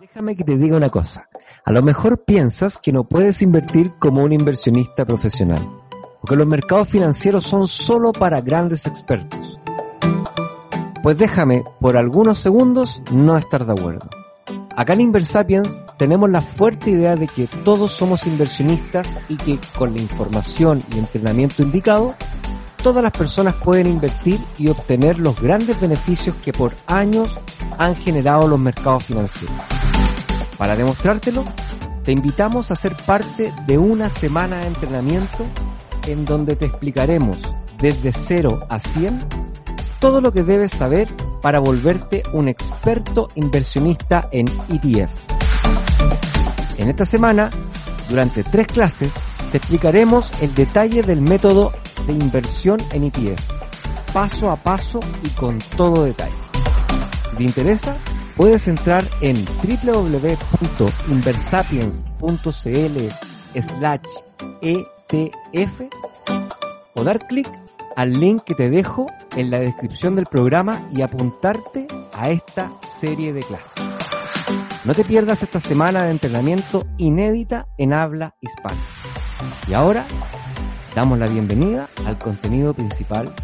Déjame que te diga una cosa. A lo mejor piensas que no puedes invertir como un inversionista profesional, o que los mercados financieros son solo para grandes expertos. Pues déjame por algunos segundos no estar de acuerdo. Acá en Inversapiens tenemos la fuerte idea de que todos somos inversionistas y que con la información y entrenamiento indicado, todas las personas pueden invertir y obtener los grandes beneficios que por años han generado los mercados financieros. Para demostrártelo, te invitamos a ser parte de una semana de entrenamiento en donde te explicaremos desde 0 a 100 todo lo que debes saber para volverte un experto inversionista en ETF. En esta semana, durante tres clases, te explicaremos el detalle del método de inversión en ETF, paso a paso y con todo detalle. Si te interesa, puedes entrar en www.inversapiens.cl slash ETF o dar clic al link que te dejo en la descripción del programa y apuntarte a esta serie de clases. No te pierdas esta semana de entrenamiento inédita en habla hispana. Y ahora damos la bienvenida al contenido principal.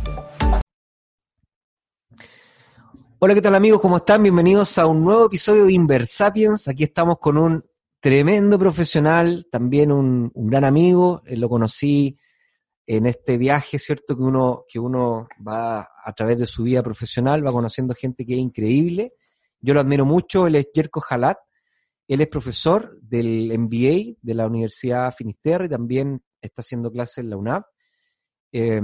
Hola, ¿qué tal amigos? ¿Cómo están? Bienvenidos a un nuevo episodio de Inversapiens. Aquí estamos con un tremendo profesional, también un, gran amigo. Eh, lo conocí en este viaje, ¿cierto? Que uno, que uno va a través de su vida profesional, va conociendo gente que es increíble. Yo lo admiro mucho, él es Jerko Halat, él es profesor del MBA de la Universidad Finisterre y también está haciendo clases en la UNAP. Eh,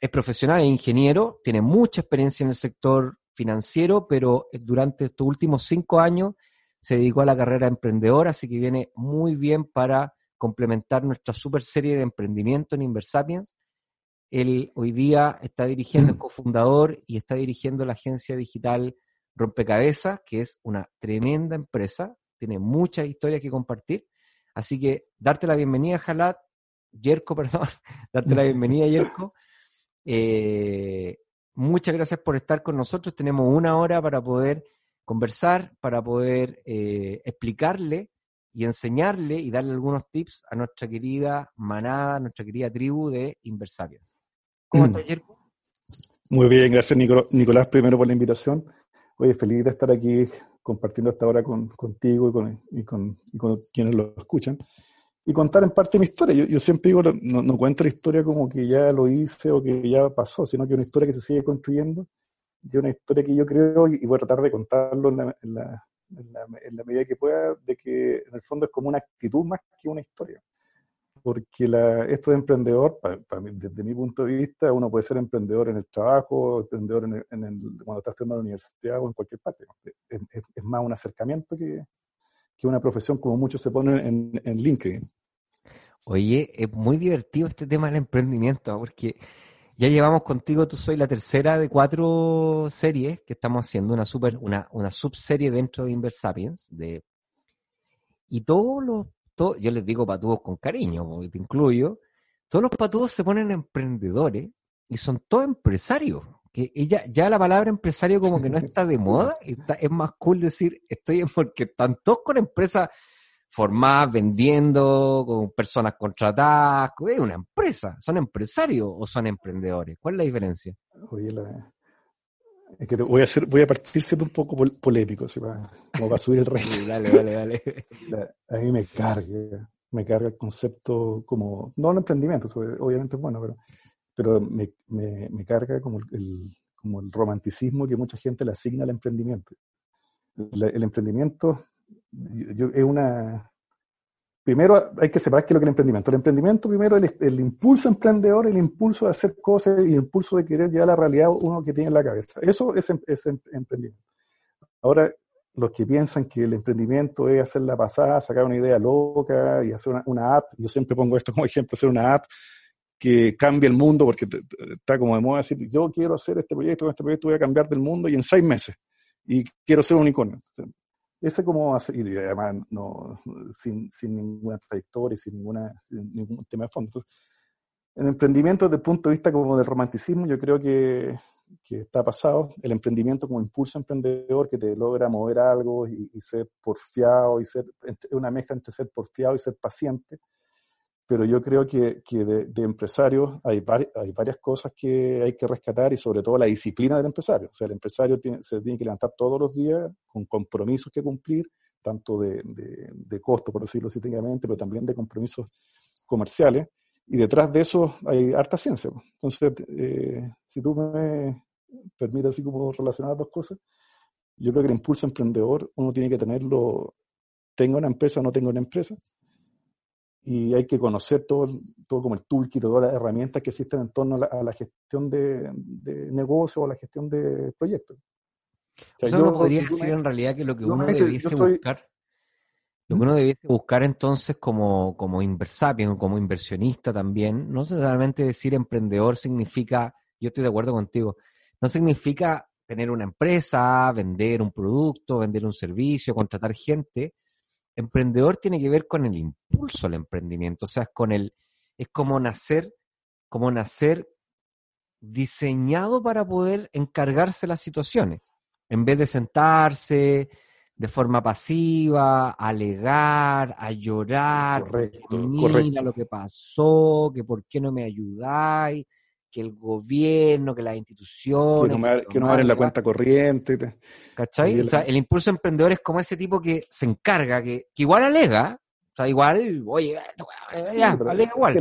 es profesional, es ingeniero, tiene mucha experiencia en el sector financiero, pero durante estos últimos cinco años se dedicó a la carrera de emprendedor, así que viene muy bien para complementar nuestra super serie de emprendimiento en Inversapiens. Él hoy día está dirigiendo, es cofundador y está dirigiendo la agencia digital Rompecabezas, que es una tremenda empresa, tiene muchas historias que compartir. Así que darte la bienvenida, Jalat, Yerko, perdón, darte la bienvenida, Yerko. Eh, muchas gracias por estar con nosotros. Tenemos una hora para poder conversar, para poder eh, explicarle y enseñarle y darle algunos tips a nuestra querida manada, nuestra querida tribu de Inversapiens. ¿Cómo estás, Yerko? Muy bien, gracias Nicolás primero por la invitación. Oye, feliz de estar aquí compartiendo esta hora con, contigo y con, y, con, y con, quienes lo escuchan. Y contar en parte mi historia. Yo, yo siempre digo, no, no, cuento la historia como que ya lo hice o que ya pasó, sino que una historia que se sigue construyendo y una historia que yo creo, y, voy a tratar de contarlo en la, en, la, en, la, en la, medida que pueda, de que en el fondo es como una actitud más que una historia porque esto de emprendedor, desde mi punto de vista, uno puede ser emprendedor en el trabajo, emprendedor en el, en el, cuando está estudiando en la universidad o en cualquier parte. Es, es, es más un acercamiento que, que, una profesión como muchos se ponen en, en, LinkedIn. Oye, es muy divertido este tema del emprendimiento, porque ya llevamos contigo, tú soy la tercera de cuatro series que estamos haciendo, una super, una, una subserie dentro de Inversapiens, de y todos los yo les digo patudos con cariño, porque te incluyo, todos los patudos se ponen emprendedores y son todos empresarios. Que ella, ya la palabra empresario como que no está de moda, está, es más cool decir estoy porque están todos con empresas formadas, vendiendo, con personas contratadas, es una empresa, ¿son empresarios o son emprendedores? ¿Cuál es la diferencia? Oye, la, es que voy a hacer, voy a partir siendo un poco polémico, ¿sí? para, como para subir el resto. Dale, dale, dale. A mí me carga, me carga el concepto como, no el emprendimiento, obviamente es bueno, pero, pero me, me, me carga como el, como el romanticismo que mucha gente le asigna al emprendimiento. El emprendimiento yo, es una, primero hay que separar qué es lo que es el emprendimiento. El emprendimiento, primero, el, el, impulso emprendedor, el impulso de hacer cosas y el impulso de querer llevar a la realidad uno que tiene en la cabeza. Eso es, es emprendimiento. Ahora, los que piensan que el emprendimiento es hacer la pasada, sacar una idea loca y hacer una, app, yo siempre pongo esto como ejemplo, hacer una app que cambie el mundo, porque está como de moda decir, yo quiero hacer este proyecto, con este proyecto voy a cambiar del mundo y en seis meses, y quiero ser un unicornio. Ese como y además no, sin, sin ninguna trayectoria, sin, ninguna, sin ningún tema de fondo. Entonces, en emprendimiento desde el punto de vista como del romanticismo, yo creo que que está pasado, el emprendimiento como impulso emprendedor que te logra mover algo y, ser porfiado y ser una mezcla entre ser porfiado y ser paciente. Pero yo creo que, de, de, empresarios hay, hay varias cosas que hay que rescatar y sobre todo la disciplina del empresario. O sea, el empresario se tiene que levantar todos los días con compromisos que cumplir, tanto de, costo, por decirlo técnicamente, pero también de compromisos comerciales y detrás de eso hay harta ciencia. Entonces, eh, si tú me permites así como relacionar las dos cosas, yo creo que el impulso emprendedor uno tiene que tenerlo, tenga una empresa o no tenga una empresa, y hay que conocer todo, todo como el toolkit, todas las herramientas que existen en torno a la, gestión de, de negocio o a la gestión de proyectos. O sea, podría decir en realidad que lo que uno debiese buscar lo que uno debiese buscar entonces como, como inversapien o como inversionista también, no necesariamente decir emprendedor significa, yo estoy de acuerdo contigo, no significa tener una empresa, vender un producto, vender un servicio, contratar gente. Emprendedor tiene que ver con el impulso al emprendimiento, o sea, es con el, es como nacer, como nacer diseñado para poder encargarse las situaciones. En vez de sentarse, de forma pasiva, a alegar, a llorar, correcto, mira lo que pasó, que por qué no me ayudáis, que el gobierno, que las instituciones... Que no me, la cuenta corriente. ¿Cachai? O sea, el impulso emprendedor es como ese tipo que se encarga, que, igual alega, o sea, igual, oye, ya, alega igual.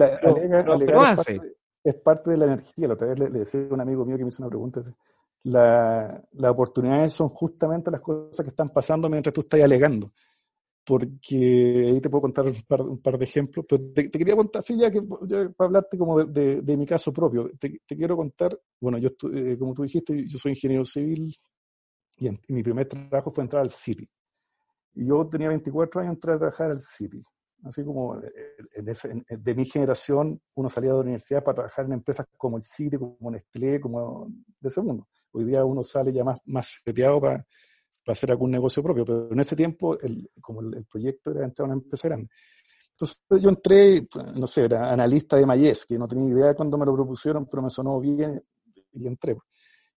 es, parte, de la energía. La otra vez le, le decía a un amigo mío que me hizo una pregunta, la, las oportunidades son justamente las cosas que están pasando mientras tú estás alegando. Porque ahí te puedo contar un par, un par de ejemplos, pero te, quería contar, sí, ya que para hablarte como de, mi caso propio, te, quiero contar, bueno, yo, eh, como tú dijiste, yo soy ingeniero civil y, mi primer trabajo fue entrar al City. Yo tenía 24 años, entré a trabajar al City. Así como eh, en ese, de mi generación, uno salía de la universidad para trabajar en empresas como el City, como Nestlé, como de ese mundo. Hoy día uno sale ya más, más seteado para, para hacer algún negocio propio, pero en ese tiempo, el, como el, proyecto era entrar a una empresa grande. Entonces yo entré, no sé, era analista de Mayes, que no tenía idea de cuándo me lo propusieron, pero me sonó bien y entré.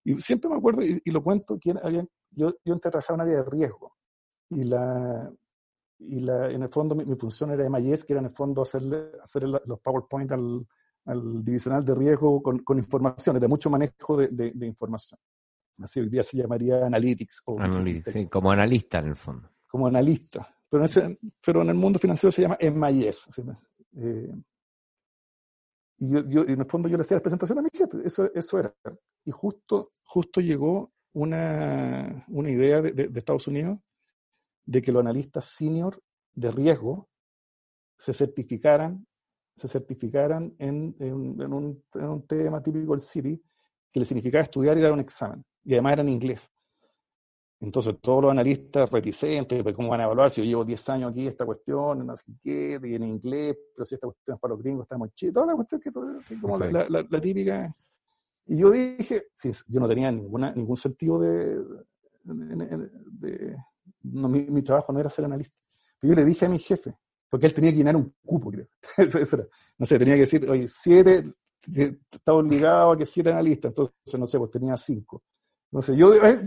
Y siempre me acuerdo, y, lo cuento, que había, yo, yo entré a trabajar en un área de riesgo. Y, la, y la, en el fondo mi, función era de Mayes, que era en el fondo hacerle, hacer los PowerPoint al, al divisional de riesgo con, con información, de mucho manejo de, de, información. Así hoy día se llamaría analytics. O sí, como analista en el fondo. Como analista. Pero en, ese, pero en el mundo financiero se llama MIS. Eh, y yo, yo, en el fondo yo le hacía la presentación a mi jefe, eso, eso era. Y justo, justo llegó una, una idea de, de Estados Unidos de que los analistas senior de riesgo se certificaran se certificaran en, en, un, en, un, tema típico del City, que le significaba estudiar y dar un examen. Y además era en inglés. Entonces todos los analistas reticentes, pues, ¿cómo van a evaluar si yo llevo 10 años aquí esta cuestión, no sé qué, y en inglés, pero si esta cuestión es para los gringos, estamos chidos, toda la cuestión que, como la, la, típica. Y yo dije, sí, yo no tenía ninguna, ningún sentido de... de, no, mi, mi, trabajo no era ser analista. Pero yo le dije a mi jefe, porque él tenía que llenar un cupo, creo. no sé, tenía que decir, oye, siete, está obligado a que siete analistas, entonces, no sé, pues tenía cinco. Entonces yo, eh,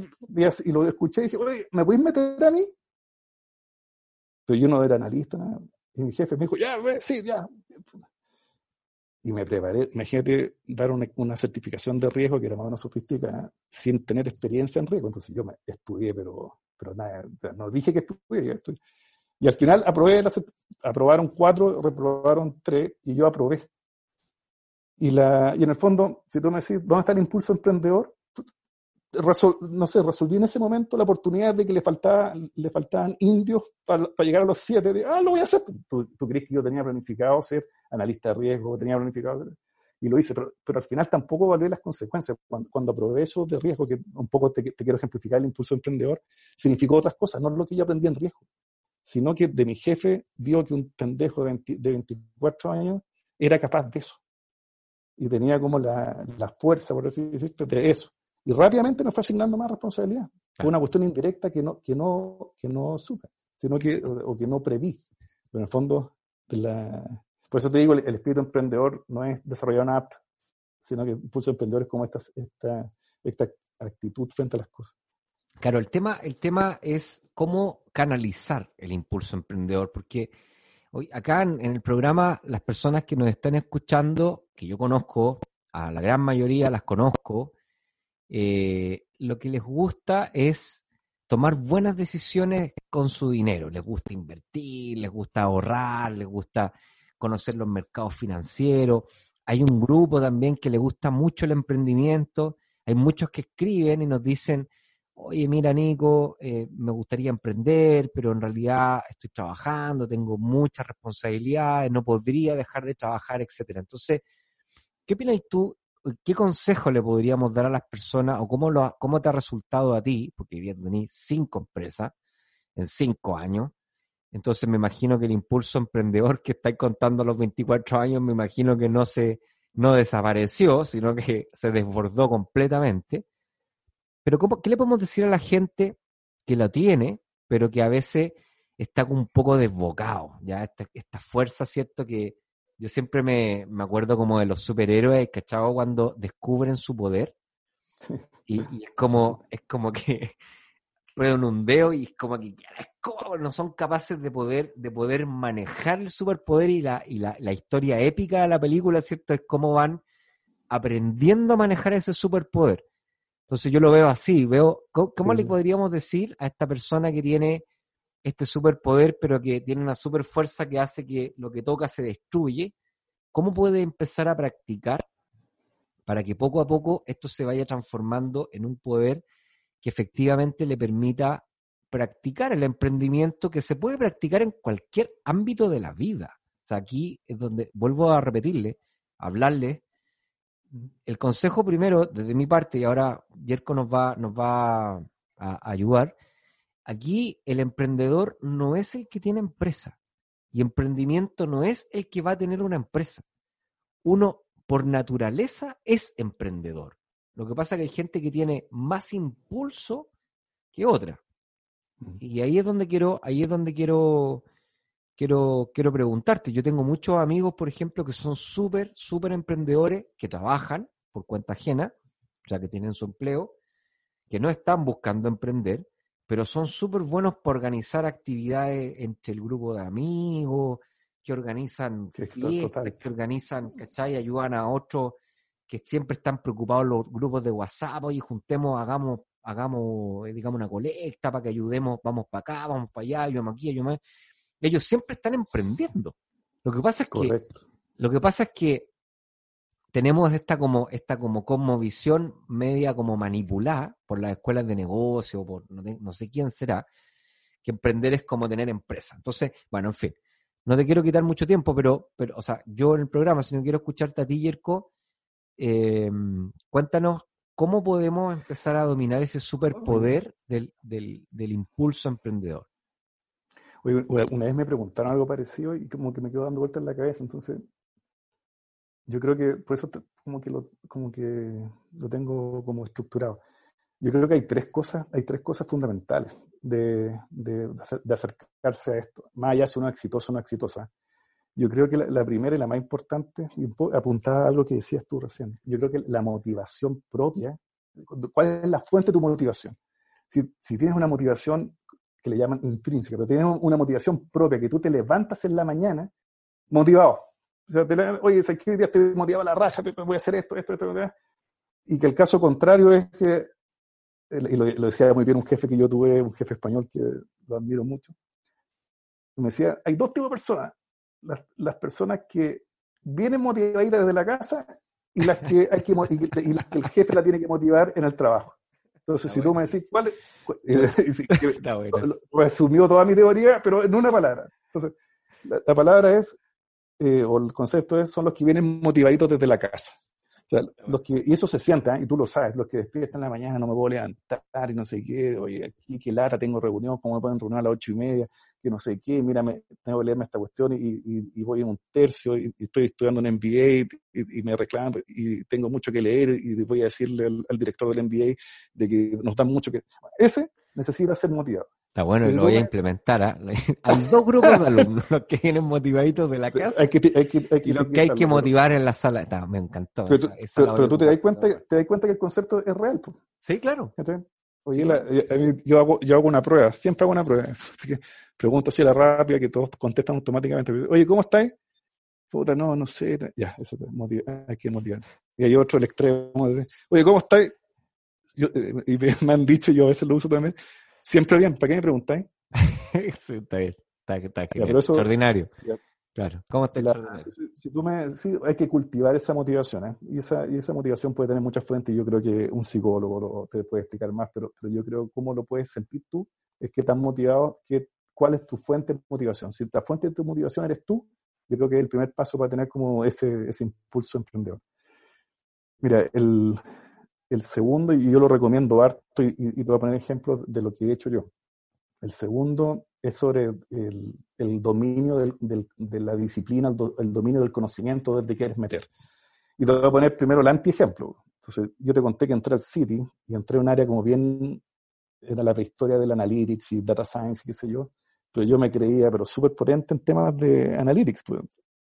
y lo escuché y dije, oye, ¿me puedes meter a mí? Pero yo no era analista. Y mi jefe me dijo, ya, sí, ya. Y me preparé, imagínate dar una, una, certificación de riesgo que era más o menos sofisticada, sin tener experiencia en riesgo. Entonces yo me estudié, pero, pero nada, no dije que estudié, estudié y al final aprobé, aprobaron cuatro, reprobaron tres, y yo aprobé. Y, la, y en el fondo, si tú me decís, ¿dónde está el impulso emprendedor? no sé, resolví en ese momento la oportunidad de que le, faltaba, le faltaban indios para, llegar a los siete. De, ah, lo voy a hacer. ¿Tú, ¿Tú, crees que yo tenía planificado ser analista de riesgo? Tenía planificado ser... y lo hice, pero, pero al final tampoco valió las consecuencias. Cuando, cuando aprobé de riesgo, que un poco te, te, quiero ejemplificar el impulso emprendedor, significó otras cosas, no lo que yo aprendí en riesgo, sino que de mi jefe vio que un pendejo de, de 24 años era capaz de eso. Y tenía como la, la fuerza, por así decirlo, de eso. Y rápidamente me fue asignando más responsabilidad. Fue una cuestión indirecta que no, que no, que no supe, sino que, o, que no preví. Pero en el fondo, de la, por eso te digo, el, espíritu emprendedor no es desarrollar una app, sino que impulso emprendedor es como esta, esta, esta actitud frente a las cosas. Claro, el tema, el tema es cómo canalizar el impulso emprendedor, porque hoy acá en, el programa las personas que nos están escuchando, que yo conozco, a la gran mayoría las conozco, eh, lo que les gusta es tomar buenas decisiones con su dinero. Les gusta invertir, les gusta ahorrar, les gusta conocer los mercados financieros. Hay un grupo también que le gusta mucho el emprendimiento. Hay muchos que escriben y nos dicen, oye, mira, Nico, eh, me gustaría emprender, pero en realidad estoy trabajando, tengo muchas responsabilidades, no podría dejar de trabajar, etcétera. Entonces, ¿qué opinas tú? ¿Qué consejo le podríamos dar a las personas o cómo, cómo te ha resultado a ti? Porque hoy día tenés cinco empresas en cinco años. Entonces me imagino que el impulso emprendedor que estáis contando a los 24 años, me imagino que no se no desapareció, sino que se desbordó completamente. Pero ¿cómo, ¿qué le podemos decir a la gente que lo tiene, pero que a veces está un poco desbocado? Ya esta, esta fuerza, ¿cierto? Que yo siempre me, me acuerdo como de los superhéroes, ¿cachado? Cuando descubren su poder. Y, y, es como, es como que ruedan un dedo y es como que ya no son capaces de poder, de poder manejar el superpoder y, la, y la, la, historia épica de la película, ¿cierto? Es cómo van aprendiendo a manejar ese superpoder. Entonces yo lo veo así, veo, ¿cómo, le podríamos decir a esta persona que tiene este superpoder, pero que tiene una super fuerza que hace que lo que toca se destruye? ¿Cómo puede empezar a practicar para que poco a poco esto se vaya transformando en un poder que efectivamente le permita practicar el emprendimiento que se puede practicar en cualquier ámbito de la vida. O sea, aquí es donde vuelvo a repetirle, hablarle. El consejo primero, desde mi parte, y ahora Yerko nos va, nos va a ayudar, aquí el emprendedor no es el que tiene empresa y emprendimiento no es el que va a tener una empresa. Uno, por naturaleza, es emprendedor. Lo que pasa es que hay gente que tiene más impulso que otra. Mm. Y ahí es donde quiero, ahí es donde quiero, quiero, quiero preguntarte. Yo tengo muchos amigos, por ejemplo, que son súper, súper emprendedores, que trabajan por cuenta ajena, o sea, que tienen su empleo, que no están buscando emprender, pero son súper buenos para organizar actividades entre el grupo de amigos, que organizan fiestas, que organizan, ¿cachai? Ayudan a otros que siempre están preocupados los grupos de WhatsApp, y juntemos, hagamos, hagamos, eh, digamos, una colecta para que ayudemos, vamos para acá, vamos para allá, yo aquí, yo más. Ellos siempre están emprendiendo. Lo que pasa es que, lo que pasa es que tenemos esta como, esta como visión media como manipulada por las escuelas de negocio, por no, no sé quién será, que emprender es como tener empresa. Entonces, bueno, en fin, no te quiero quitar mucho tiempo, pero, pero, o sea, yo en el programa, si no quiero escucharte a ti, Yerko, eh, cuéntanos cómo podemos empezar a dominar ese superpoder del, del, del impulso emprendedor. Una vez me preguntaron algo parecido y como que me quedo dando vueltas en la cabeza, entonces yo creo que por eso como que lo, como que lo tengo como estructurado. Yo creo que hay tres cosas, hay tres cosas fundamentales de, de, de acercarse a esto, más allá si uno es exitoso o no exitosa. Yo creo que la, primera y la más importante, y apuntada a algo que decías tú recién, yo creo que la motivación propia, ¿cuál es la fuente de tu motivación? Si, si tienes una motivación que le llaman intrínseca, pero tienes una motivación propia, que tú te levantas en la mañana motivado. O sea, te, oye, hoy día estoy motivado a la raja, voy a hacer esto, esto, esto, esto, y que el caso contrario es que, y lo, decía muy bien un jefe que yo tuve, un jefe español que lo admiro mucho, me decía, hay dos tipos de personas, las, personas que vienen motivadas desde la casa y las que hay que y las que el jefe la tiene que motivar en el trabajo. Entonces, si tú me decís cuál es, resumió toda mi teoría, pero en una palabra. Entonces, la, palabra es eh, o el concepto es, son los que vienen motivaditos desde la casa. los que, y eso se siente, ¿eh? y tú lo sabes, los que despiertan en la mañana, no me puedo levantar y no sé qué, oye, aquí qué lata, tengo reunión, ¿cómo me pueden reunir a las ocho y media? Que no sé qué, mírame, tengo que leerme esta cuestión y, y, voy en un tercio y, estoy estudiando un MBA y, me reclamo y tengo mucho que leer y voy a decirle al, al director del MBA de que nos dan mucho que... Ese necesita ser motivado. Está bueno, y lo voy a implementar. ¿ah? Hay dos grupos de alumnos, los que vienen motivaditos de la casa hay que, hay que, hay que, y los que hay que motivar en la sala. me encantó. Pero, pero, tú te das, cuenta, te das cuenta que el concepto es real. Sí, claro. Oye, eh, yo, hago, yo hago una prueba, siempre hago una prueba. Pregunto si era rápida, que todos contestan automáticamente. Oye, ¿cómo estáis? Puta, no, no sé. Ya, eso te motiva, hay que motivar. Y hay otro, el extremo. Oye, ¿cómo estáis? Eh, y me han dicho, yo a veces lo uso también Siempre bien, ¿para qué me preguntáis? sí, está bien, está, está, extraordinario. Claro, ¿cómo está si, tú me, sí, hay que cultivar esa motivación, ¿eh? y, esa, y esa motivación puede tener muchas fuentes, yo creo que un psicólogo te puede explicar más, pero, pero yo creo cómo lo puedes sentir tú, es que estás motivado, que, cuál es tu fuente de motivación. Si la fuente de tu motivación eres tú, yo creo que es el primer paso para tener como ese, ese impulso emprendedor. Mira, el, el segundo, y yo lo recomiendo harto, y, y, voy a poner ejemplos de lo que he hecho yo. El segundo es sobre el, el dominio del, del, de la disciplina, el, dominio del conocimiento desde que quieres meter. Y te voy a poner primero el anti-ejemplo. Entonces, yo te conté que entré al City y entré en un área como bien, era la prehistoria del analytics y data science y qué sé yo, pero yo me creía, pero súper potente en temas de analytics. Pues.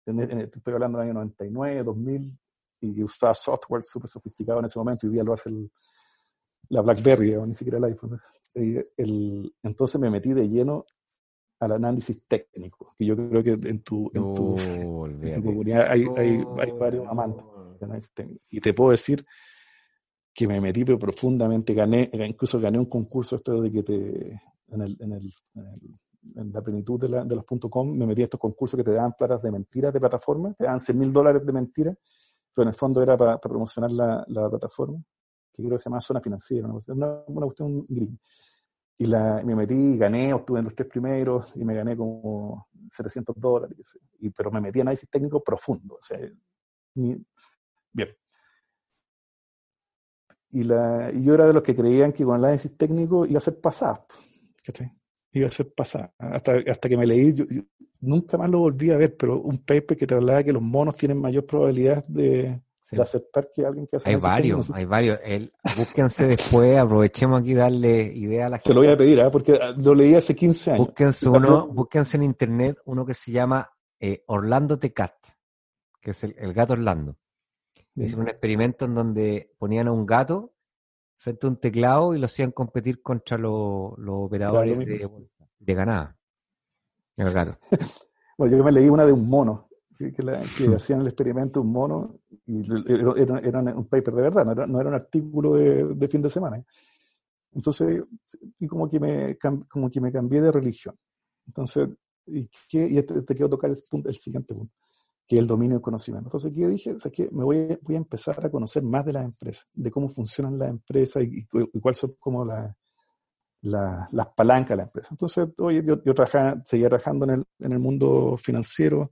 estoy hablando del año 99, 2000, y usaba software súper sofisticado en ese momento, y día lo hace la BlackBerry, o ni siquiera el iPhone. El, entonces me metí de lleno al análisis técnico, que yo creo que en tu, en tu, comunidad hay, hay, hay, varios amantes de análisis técnico. Y te puedo decir que me metí pero profundamente, gané, incluso gané un concurso esto de que te, en, el, en, el, en, la plenitud de, la, de los .com, me metí a estos concursos que te dan platas de mentiras de plataforma, te dan 100 mil dólares de mentiras, pero en el fondo era para, promocionar la, la, plataforma, que creo que se llama Zona Financiera, una, una, cuestión gris. Y la, me metí, gané, obtuve en los tres primeros y me gané como 700 dólares, y, pero me metí en análisis técnico profundo. O sea, bien. Y, la, y yo era de los que creían que con el análisis técnico iba a ser pasado. Iba a ser pasado. Hasta, hasta que me leí, nunca más lo volví a ver, pero un paper que te hablaba que los monos tienen mayor probabilidad de, aceptar que alguien que hace Hay varios, hay varios. El, búsquense después, aprovechemos aquí darle idea a la gente. Te lo voy a pedir, ¿eh? porque lo leí hace 15 años. Búsquense, uno, búsquense en internet uno que se llama eh, Orlando the Cat, que es el, gato Orlando. Hicieron un experimento en donde ponían a un gato frente a un teclado y lo hacían competir contra los, operadores de, de ganada. El gato. bueno, yo me leí una de un mono, que, hmm. hacían el experimento un mono, y era, era, un paper de verdad, no era, no era un artículo de, fin de semana. Entonces, y como que me, como que me cambié de religión. Entonces, y, qué, y te, quiero tocar el, punto, el siguiente punto, que es el dominio del conocimiento. Entonces, ¿qué dije? O sea, que me voy, voy a empezar a conocer más de las empresas, de cómo funcionan las empresas y, y cuáles son como las la, las palancas de la empresa. Entonces, oye, yo, yo trabajaba, seguía trabajando en el, en el mundo financiero,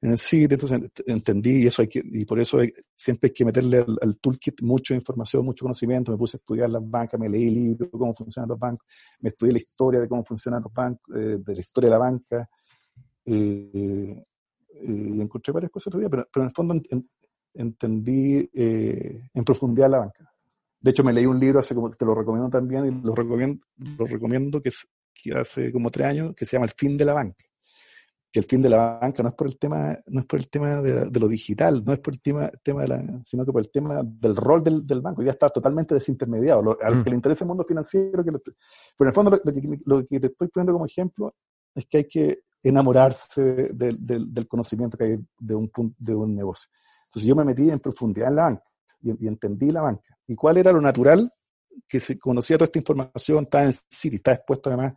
en el CIT, entonces entendí y eso hay que, y por eso siempre hay que meterle al, toolkit mucha información, mucho conocimiento. Me puse a estudiar las bancas, me leí libros, cómo funcionan los bancos, me estudié la historia de cómo funcionan los bancos, eh, de la historia de la banca, eh, eh, y encontré varias cosas todavía, pero, pero en el fondo entendí en profundidad la banca. De hecho, me leí un libro hace como, te lo recomiendo también, y lo recomiendo, lo recomiendo que, que hace como tres años, que se llama El fin de la banca. Que el fin de la banca no es por el tema, no es por el tema de, lo digital, no es por el tema, tema de la, sino que por el tema del rol del, del banco. Ya está totalmente desintermediado. Lo, al mm. que le interesa el mundo financiero, que pero en el fondo lo, que, lo, que, te estoy poniendo como ejemplo es que hay que enamorarse del, del, conocimiento que hay de un, de un negocio. Entonces yo me metí en profundidad en la banca y entendí la banca ¿Y cuál era lo natural? Que se conocía toda esta información, estaba en City, estaba expuesto además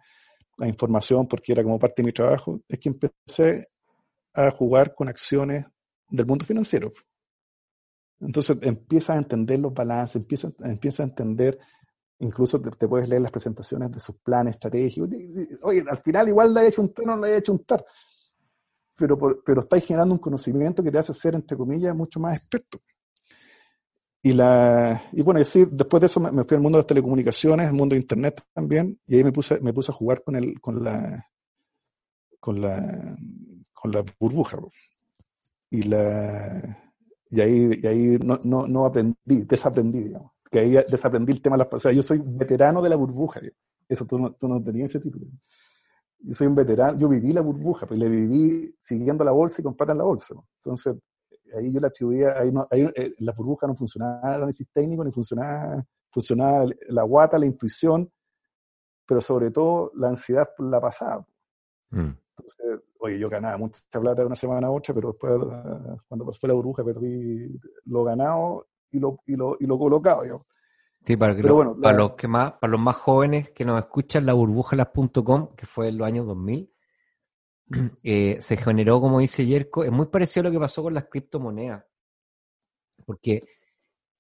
a información porque era como parte de mi trabajo, es que empecé a jugar con acciones del mundo financiero. Entonces empiezas a entender los balances, empiezas, empiezas a entender, incluso te, puedes leer las presentaciones de sus planes estratégicos. Oye, al final igual le he hecho un no le he hecho un tar. pero, pero estáis generando un conocimiento que te hace ser, entre comillas, mucho más experto. Y, la, y bueno, después de eso me, fui al mundo de las telecomunicaciones, al mundo de Internet también, y ahí me puse, me puse a jugar con, el, con, la, con, la, con la burbuja. Y, la, y ahí, y ahí no, no, no aprendí, desaprendí, digamos. Que ahí desaprendí el tema de las... O sea, yo soy veterano de la burbuja. Eso tú no, tú no tenías ese título. Yo soy un veterano, yo viví la burbuja, pues le viví siguiendo la bolsa y con en la bolsa. Entonces, ahí yo la atribuía, ahí, no, ahí eh, la burbuja no funcionaba el análisis técnico, ni funcionaba, funcionaba la guata, la intuición, pero sobre todo la ansiedad la pasada. Mm. Entonces, oye, yo ganaba mucha plata de una semana a otra, pero después, eh, cuando fue la burbuja, perdí lo ganado y lo, y lo, y lo colocado. Yo. Sí, para, para los que más, para los más jóvenes que nos escuchan, la burbujalas.com, que fue en los años 2000, eh, se generó, como dice Yerko, es muy parecido a lo que pasó con las criptomonedas. Porque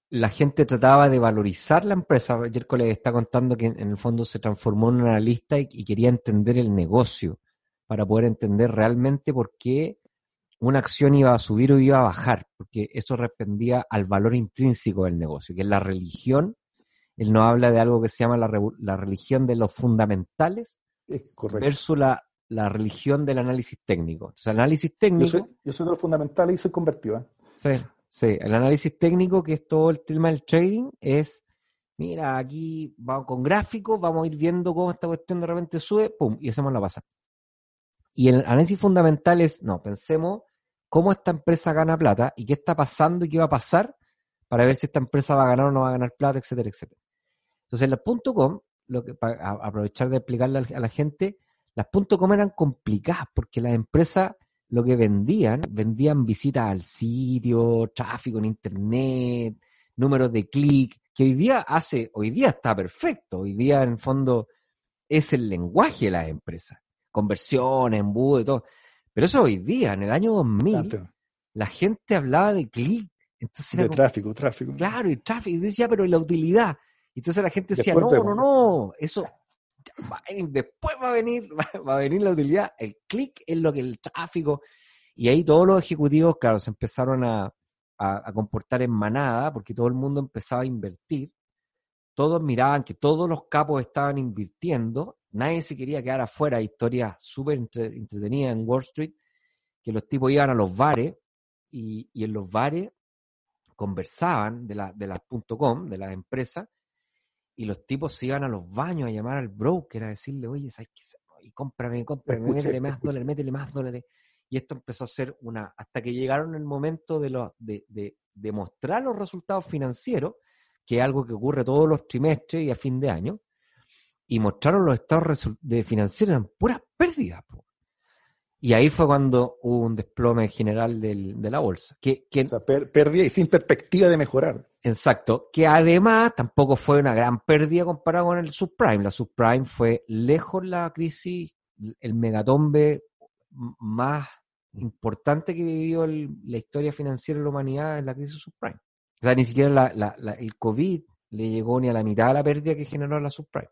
la gente trataba de valorizar la empresa. Yerko le está contando que en el fondo se transformó en un analista y, y quería entender el negocio para poder entender realmente por qué una acción iba a subir o iba a bajar, porque eso respondía al valor intrínseco del negocio, que es la religión él nos habla de algo que se llama la, religión de los fundamentales versus la, religión del análisis técnico. Entonces, el análisis técnico... Yo soy, de los fundamentales y soy convertido. ¿eh? Sí, sí. El análisis técnico, que es todo el tema del trading, es, mira, aquí vamos con gráficos, vamos a ir viendo cómo esta cuestión de repente sube, pum, y hacemos la pasa. Y el análisis fundamental es, no, pensemos cómo esta empresa gana plata y qué está pasando y qué va a pasar para ver si esta empresa va a ganar o no va a ganar plata, etcétera, etcétera. Entonces, las .com, lo que, para aprovechar de explicarle a la gente, las .com eran complicadas porque las empresas lo que vendían, vendían visitas al sitio, tráfico en internet, números de clic, que hoy día hace, hoy día está perfecto, hoy día en el fondo es el lenguaje de las empresas, conversiones, embudo y todo. Pero eso hoy día, en el año 2000, la gente hablaba de clic. Entonces de tráfico, tráfico. Claro, y tráfico. Y decía, pero la utilidad. Entonces la gente decía, no, no, no, eso después va a venir, va, a venir la utilidad, el clic es lo que el tráfico. Y ahí todos los ejecutivos, claro, se empezaron a, comportar en manada, porque todo el mundo empezaba a invertir. Todos miraban que todos los capos estaban invirtiendo, nadie se quería quedar afuera. Historias súper entretenidas en Wall Street, que los tipos iban a los bares y, en los bares conversaban de, la, de las .com, de las empresas, y los tipos se iban a los baños a llamar al broker a decirle, oye, ¿sabes qué? Y cómprame, cómprame, métele más dólares, métele más dólares. Y esto empezó a ser una, hasta que llegaron el momento de, los, de, de, mostrar los resultados financieros, que es algo que ocurre todos los trimestres y a fin de año, y mostraron los estados de financieros, eran puras pérdidas. Y ahí fue cuando hubo un desplome general del, de la bolsa. Que, que, o sea, pérdida y sin perspectiva de mejorar. Exacto. Que además tampoco fue una gran pérdida comparado con el subprime. La subprime fue lejos la crisis, el megatombe más importante que vivió la historia financiera de la humanidad en la crisis subprime. O sea, ni siquiera la, la, el COVID le llegó ni a la mitad de la pérdida que generó la subprime.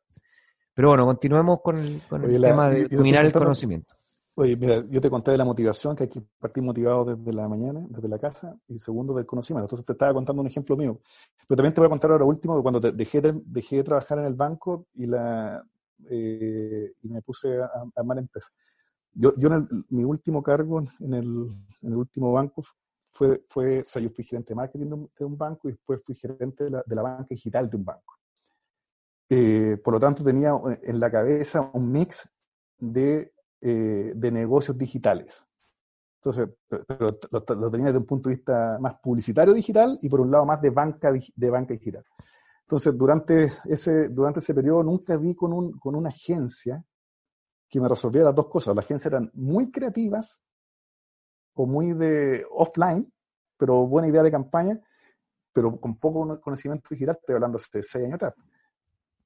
Pero bueno, continuemos con el, con el tema de dominar el conocimiento. Oye, mira, yo te conté de la motivación, que hay que partir motivado desde la mañana, desde la casa, y segundo, del conocimiento. Entonces te estaba contando un ejemplo mío. Pero también te voy a contar ahora último, cuando dejé, de, dejé de trabajar en el banco y, la, eh, y me puse a, armar empresa. Yo, yo en mi último cargo en el, en el, último banco fue, fue, o sea, yo fui gerente de marketing de un, banco y después fui gerente de la, de la banca digital de un banco. Eh, por lo tanto, tenía en la cabeza un mix de eh, de negocios digitales. Entonces, pero lo, tenía desde un punto de vista más publicitario digital y por un lado más de banca, de banca digital. Entonces, durante ese, durante ese periodo nunca di con, un, con una agencia que me resolviera las dos cosas. Las agencias eran muy creativas o muy de offline, pero buena idea de campaña, pero con poco conocimiento digital, estoy hablando de seis años atrás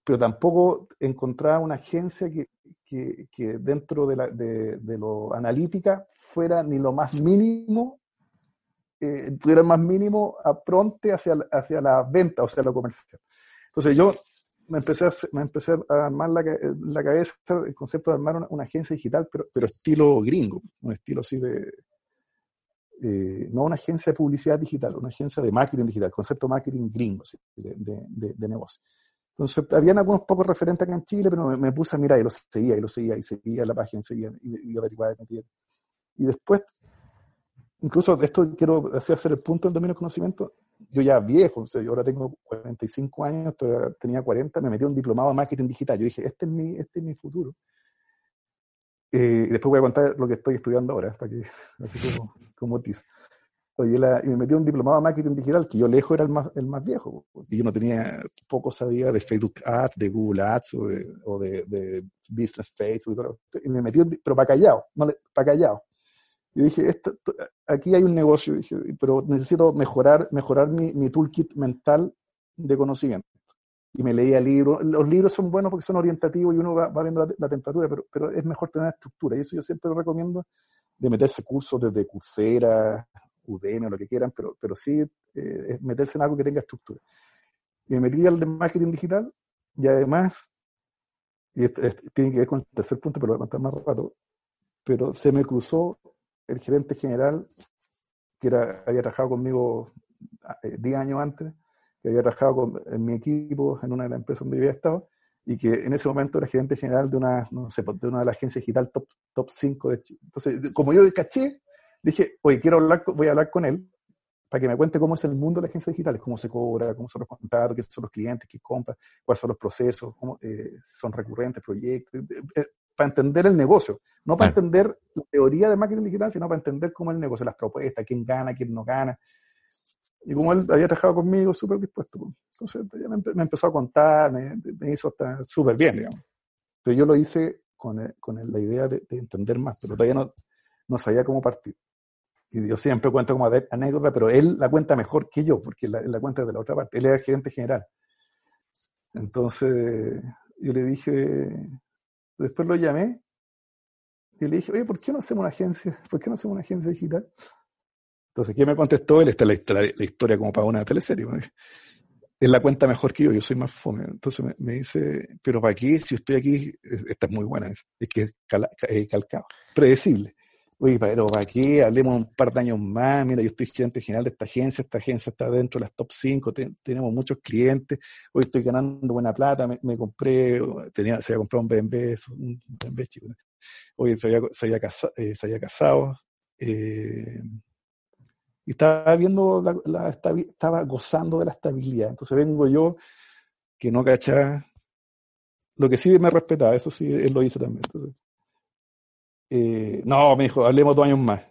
pero tampoco encontraba una agencia que, que, dentro de, la, de, lo analítica fuera ni lo más mínimo, eh, tuviera más mínimo apronte hacia, hacia la venta, o sea, la comercial. Entonces yo me empecé a, me empecé a armar la, la cabeza el concepto de armar una, agencia digital, pero, pero estilo gringo, un estilo así de, eh, no una agencia de publicidad digital, una agencia de marketing digital, concepto marketing gringo, de, de, de, negocio. Entonces, habían algunos pocos referentes acá en Chile, pero me, puse a mirar y los seguía, y los seguía, y seguía la página, seguía, y, y averiguaba, y después incluso esto quiero hacer el punto del dominio del conocimiento. Yo ya viejo, yo ahora tengo 45 años, tenía 40, me metí un diplomado en marketing digital. Yo dije, este es mi, este es mi futuro. Eh, y después voy a contar lo que estoy estudiando ahora, para que, así como, como Oye, y me metí un diplomado en marketing digital, que yo lejos era el más, el más viejo. Y yo no tenía, poco sabía de Facebook Ads, de Google Ads o de, o de, de Business Facebook. Y, todo. y me metí, pero para callado, no, para callado. Yo dije, esto, aquí hay un negocio, dije, pero necesito mejorar, mejorar mi, mi, toolkit mental de conocimiento. Y me leía libros. Los libros son buenos porque son orientativos y uno va, va viendo la, temperatura, pero, pero, es mejor tener estructura. Y eso yo siempre lo recomiendo, de meterse cursos desde Coursera, Udemy o lo que quieran, pero, pero sí eh, meterse en algo que tenga estructura. Me metí al de marketing digital y además, y tiene que ver con el tercer punto, pero lo voy a contar más rato, pero se me cruzó el gerente general, que era, había trabajado conmigo 10 eh, años antes, que había trabajado en mi equipo en una de las empresas donde había estado, y que en ese momento era gerente general de una, no sé, de una de las agencias digital top, top 5 de Chile. Entonces, como yo caché, dije, oye, quiero hablar, voy a hablar con él para que me cuente cómo es el mundo de las agencias digitales, cómo se cobra, cómo son los contratos, qué son los clientes, qué compran, cuáles son los procesos, cómo eh, son recurrentes, proyectos, eh, para entender el negocio, no para entender la teoría de marketing digital, sino para entender cómo es el negocio, las propuestas, quién gana, quién no gana. Y como él había trabajado conmigo, súper dispuesto. Pues. Entonces ya me, empezó a contar, me, hizo hasta súper bien, digamos. Pero yo lo hice con, eh, con la idea de, entender más, pero todavía no, no sabía cómo partir. Y yo siempre cuento como anécdota, pero él la cuenta mejor que yo, porque la, la cuenta de la otra parte. Él era gerente general. Entonces yo le dije, Después lo llamé y le dije, oye, ¿por qué no hacemos una agencia? ¿Por qué no hacemos una agencia digital? Entonces, ¿quién me contestó? Él está la, la, historia como para una teleserie. Él la cuenta mejor que yo, yo soy más fome. Entonces me, dice, pero ¿para qué? Si estoy aquí, esta es muy buena, es que es calcado, predecible. Oye, pero aquí hablemos un par de años más, mira, yo estoy gerente general de esta agencia, esta agencia está dentro de las top 5, tenemos muchos clientes, hoy estoy ganando buena plata, me, compré, tenía, se había comprado un BMW, un BMW chico, hoy se había, se había, eh, se había casado, eh, y estaba viendo, la, estaba gozando de la estabilidad, entonces vengo yo, que no cacha, lo que sí me respetaba, eso sí, él lo hizo también. Eh, no, me dijo, hablemos dos años más.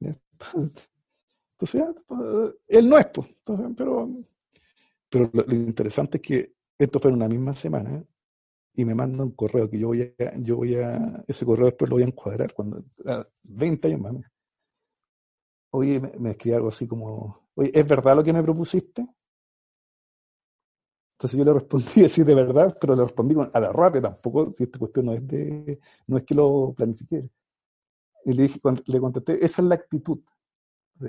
Entonces, pues, él no es, pues. pero pero lo, interesante es que esto fue en una misma semana y me manda un correo que yo voy a, yo voy a, ese correo después lo voy a encuadrar cuando, 20 años más. Oye, me, me escribe algo así como, oye, ¿es verdad lo que me propusiste? Entonces yo le respondí así de verdad, pero le respondí a la rápida tampoco, si esta cuestión no es de, no es que lo planifique. Y le dije, le contesté, esa es la actitud.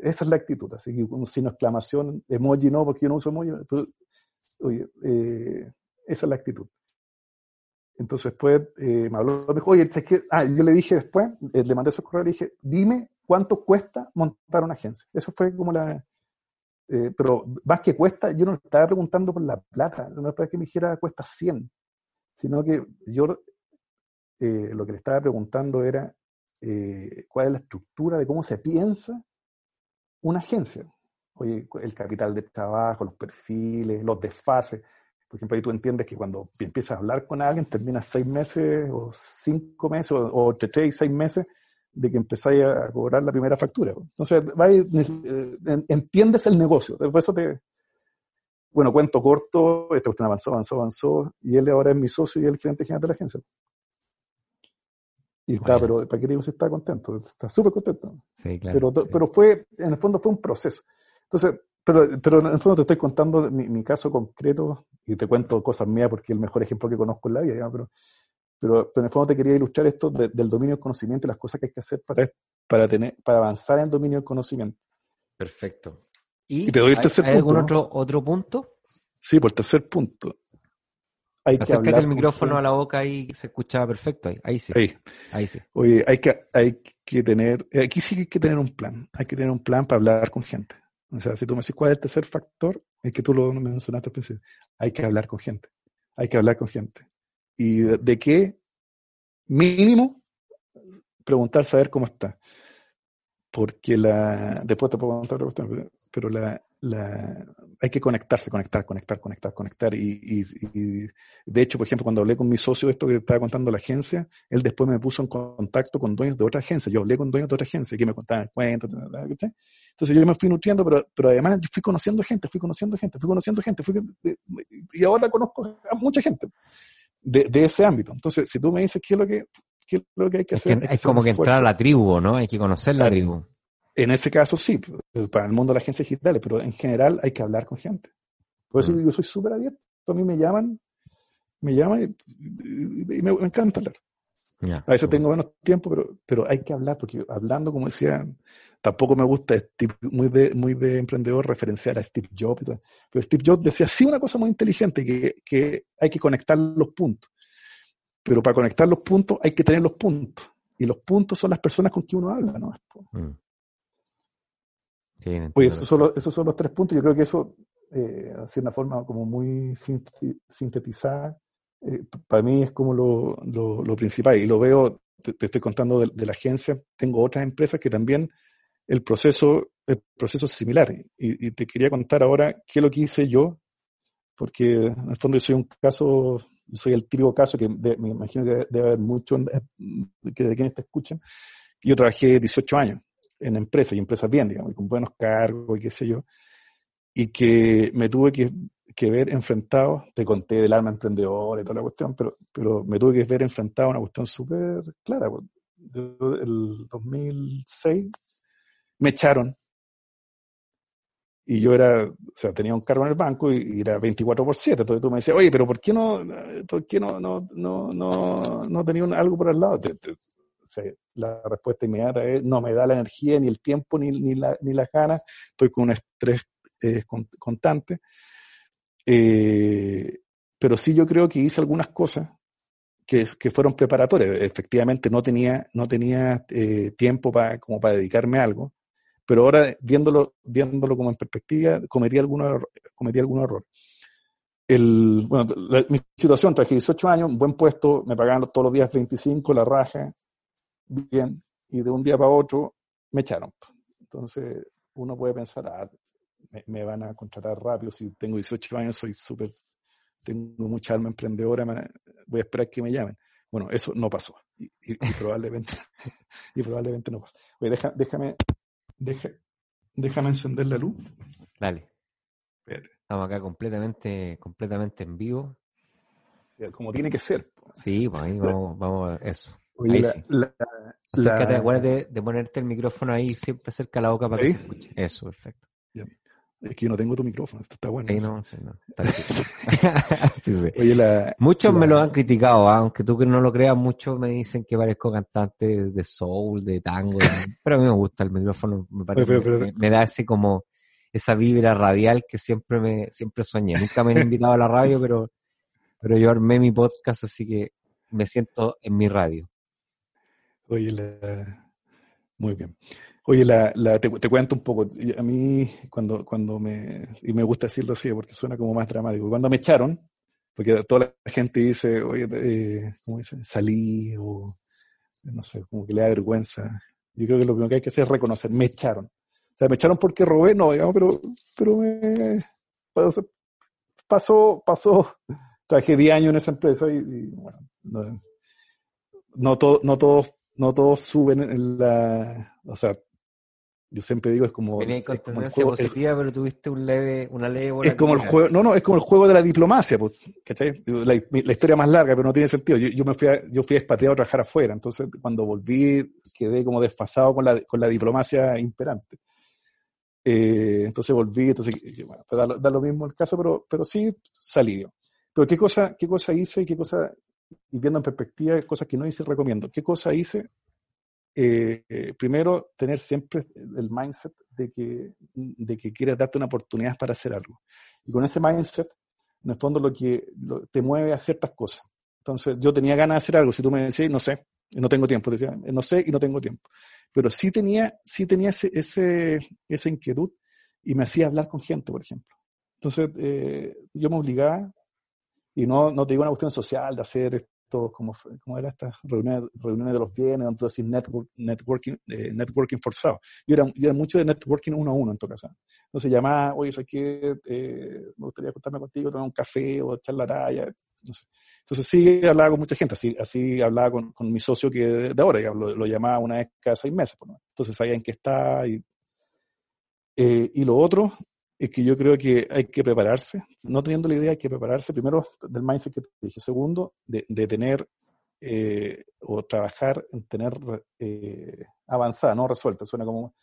Esa es la actitud, así que un signo exclamación, emoji no, porque yo no uso emoji, pero, oye, eh, esa es la actitud. Entonces después eh, me habló, me dijo, oye, es que, ah, yo le dije después, eh, le mandé esos correos, le dije, dime cuánto cuesta montar una agencia. Eso fue como la, eh, pero más que cuesta, yo no estaba preguntando por la plata, no es para que me dijera cuesta 100, sino que yo eh, lo que le estaba preguntando era eh, cuál es la estructura de cómo se piensa una agencia. Oye, el capital de trabajo, los perfiles, los desfases. Por ejemplo, ahí tú entiendes que cuando empiezas a hablar con alguien, terminas seis meses o cinco meses o, o entre tres y seis meses de que empezáis a cobrar la primera factura. Entonces, eh, entiendes el negocio. Por eso te. Bueno, cuento corto, esta cuestión avanzó, avanzó, avanzó, y él ahora es mi socio y el gerente general de la agencia. Y está, pero ¿para qué digo si está contento? Está súper contento. Sí, claro. Pero, pero fue, en el fondo fue un proceso. Entonces, pero, pero en el fondo te estoy contando mi, mi caso concreto y te cuento cosas mías porque es el mejor ejemplo que conozco en la vida, pero pero, en el fondo te quería ilustrar esto del dominio del conocimiento y las cosas que hay que hacer para, para, tener, para avanzar en el dominio del conocimiento. Perfecto. ¿Y, te doy el tercer ¿hay algún otro, otro punto? Sí, por el tercer punto. hay que Acércate hablar el micrófono a la boca y se escuchaba perfecto ahí. Ahí sí. Ahí. Ahí sí. Oye, hay que, hay que tener, eh, aquí sí que hay que tener un plan, hay que tener un plan para hablar con gente. O sea, si tú me decís cuál es el tercer factor, es que tú lo mencionaste al principio, hay que hablar con gente, hay que hablar con gente. ¿Y de, qué? Mínimo, preguntar, saber cómo está. Porque la, después te puedo contar otra cuestión, pero, la, la, hay que conectarse, conectar, conectar, conectar, conectar. Y, y, y, de hecho, por ejemplo, cuando hablé con mi socio de esto que estaba contando la agencia, él después me puso en contacto con dueños de otra agencia. Yo hablé con dueños de otra agencia que me contaban cuentos. Entonces yo me fui nutriendo, pero, pero además yo fui conociendo gente, fui conociendo gente, fui conociendo gente, fui, y ahora conozco a mucha gente de, de, ese ámbito. Entonces, si tú me dices qué es lo que, qué es lo que hay que es hacer. Que, hay es como que entrar a la tribu, ¿no? Hay que conocer la tribu. En ese caso sí, para el mundo de las agencias digitales, pero en general hay que hablar con gente. Por eso mm. yo soy súper abierto. A mí me llaman, me llaman y, y me, me, encanta hablar. Yeah, a veces tengo menos tiempo, pero, pero hay que hablar, porque hablando, como decía, tampoco me gusta Steve, muy, de, muy de emprendedor referenciar a Steve Jobs. Pero Steve Jobs decía sí una cosa muy inteligente, que, que hay que conectar los puntos. Pero para conectar los puntos hay que tener los puntos. Y los puntos son las personas con quien uno habla, ¿no? Mm. Sí, Oye, esos son, los, esos son los tres puntos. Yo creo que eso, eh, así de una forma como muy sintetizada, eh, para mí es como lo, lo, lo, principal. Y lo veo, te, te estoy contando de, de, la agencia, tengo otras empresas que también el proceso, el proceso es similar. Y, y, te quería contar ahora qué es lo que hice yo, porque en el fondo yo soy un caso, soy el típico caso que de, me imagino que debe haber mucho que de quienes te escuchan. Yo trabajé 18 años en empresas y empresas bien, digamos, y con buenos cargos y qué sé yo, y que me tuve que, que ver enfrentado, te conté del alma emprendedora y toda la cuestión, pero, pero me tuve que ver enfrentado a una cuestión súper clara. El 2006 me echaron y yo era, o sea, tenía un cargo en el banco y, era 24 por 7. Entonces tú me decías, oye, pero ¿por qué no, por qué no, no, no, no, no tenía algo por el lado? La respuesta inmediata es, no me da la energía, ni el tiempo, ni, ni, la, ni las ganas. Estoy con un estrés eh, constante. Eh, pero sí yo creo que hice algunas cosas que, fueron preparatorias. Efectivamente no tenía, no tenía eh, tiempo para, como para dedicarme a algo pero ahora viéndolo, viéndolo como en perspectiva, cometí algunos, cometí algunos errores. El, bueno, la, mi situación, traje 18 años, buen puesto, me pagaban todos los días 25, la raja, bien, y de un día para otro me echaron. Entonces, uno puede pensar, ah, me, me van a contratar rápido, si tengo 18 años, soy súper, tengo mucha alma emprendedora, voy a esperar que me llamen. Bueno, eso no pasó, y, y, y probablemente, y probablemente no pasó. Oye, deja, déjame, Deja, déjame encender la luz. Dale. Espérate. Estamos acá completamente, completamente en vivo. Como tiene que ser. Sí, pues ahí vamos, vamos a eso. Oye, ahí la, sí. la, Acércate, la- acuérdate de ponerte el micrófono ahí siempre cerca a la boca para ¿Ahí? que se escuche. Eso, perfecto. Es que yo no tengo tu micrófono, esto está bueno. Sí, no, sí, no. Sí, sí. Oye, la, Muchos me lo han criticado, ¿ah? aunque tú que no lo creas, muchos me dicen que parezco cantante de soul, de tango, de- pero a mí me gusta el micrófono, me, parece, Pero- pero- me, me da ese como esa vibra radial que siempre me siempre soñé. Nunca me han invitado a la radio, pero pero yo armé mi podcast, así que me siento en mi radio. Oye, la... muy bien. Oye, la, la, te, te cuento un poco. A mí, cuando, cuando me, y me gusta decirlo así porque suena como más dramático, cuando me echaron, porque toda la gente dice, oye, eh, ¿cómo dice? Salí o, no sé, como que le da vergüenza. Yo creo que lo primero que hay que hacer es reconocer, me echaron. O sea, me echaron porque robé, no, digamos, pero, pero me, pasó, pasó. Trabajé 10 años en esa empresa y, y, bueno, no, no, no todos no todos suben en la, o sea, yo siempre digo es como, Venía con tendencia juego, el- positiva, pero tuviste un leve, una leve es como el juego, no, no, es como el juego de la diplomacia, pues, ¿cachai? La, la historia más larga, pero no tiene sentido. Yo, yo me fui a, yo fui expatriado a trabajar afuera, entonces cuando volví quedé como desfasado con la, con la diplomacia imperante. Eh, entonces volví, entonces, bueno, pues da, lo- da lo mismo el caso, pero, pero sí salí. yo. Pero qué cosa, qué cosa hice y qué cosa, y viendo en perspectiva, cosas que no hice, recomiendo. ¿Qué cosa hice? Eh, eh, primero, tener siempre el mindset de que, de que quieres darte una oportunidad para hacer algo. Y con ese mindset, en el fondo lo que te mueve a ciertas cosas. Entonces, yo tenía ganas de hacer algo. Si tú me decías, no sé, no tengo tiempo, decía, no sé y no tengo tiempo. Pero sí tenía, sí tenía ese, ese, esa inquietud y me hacía hablar con gente, por ejemplo. Entonces, eh, yo me obligaba, y no, no te digo una cuestión social de hacer como, como era estas reuniones, reuniones de los bienes, entonces network, networking, eh, networking forzado. Yo era, yo era mucho de networking uno a uno en tu casa. Entonces llamaba, oye, ¿sabes qué? Eh, me gustaría contarme contigo, tomar un café o echar la raya, no sé. Entonces sí hablaba con mucha gente, así, así hablaba con, con mi socio que de, ahora, lo, lo, llamaba una vez cada seis meses. Entonces sabía en qué está. Y, eh, y lo otro es que yo creo que hay que prepararse, no teniendo la idea, hay que prepararse primero del mindset que te dije, segundo, de, de tener eh, o trabajar en tener eh, avanzada, no resuelta, suena como,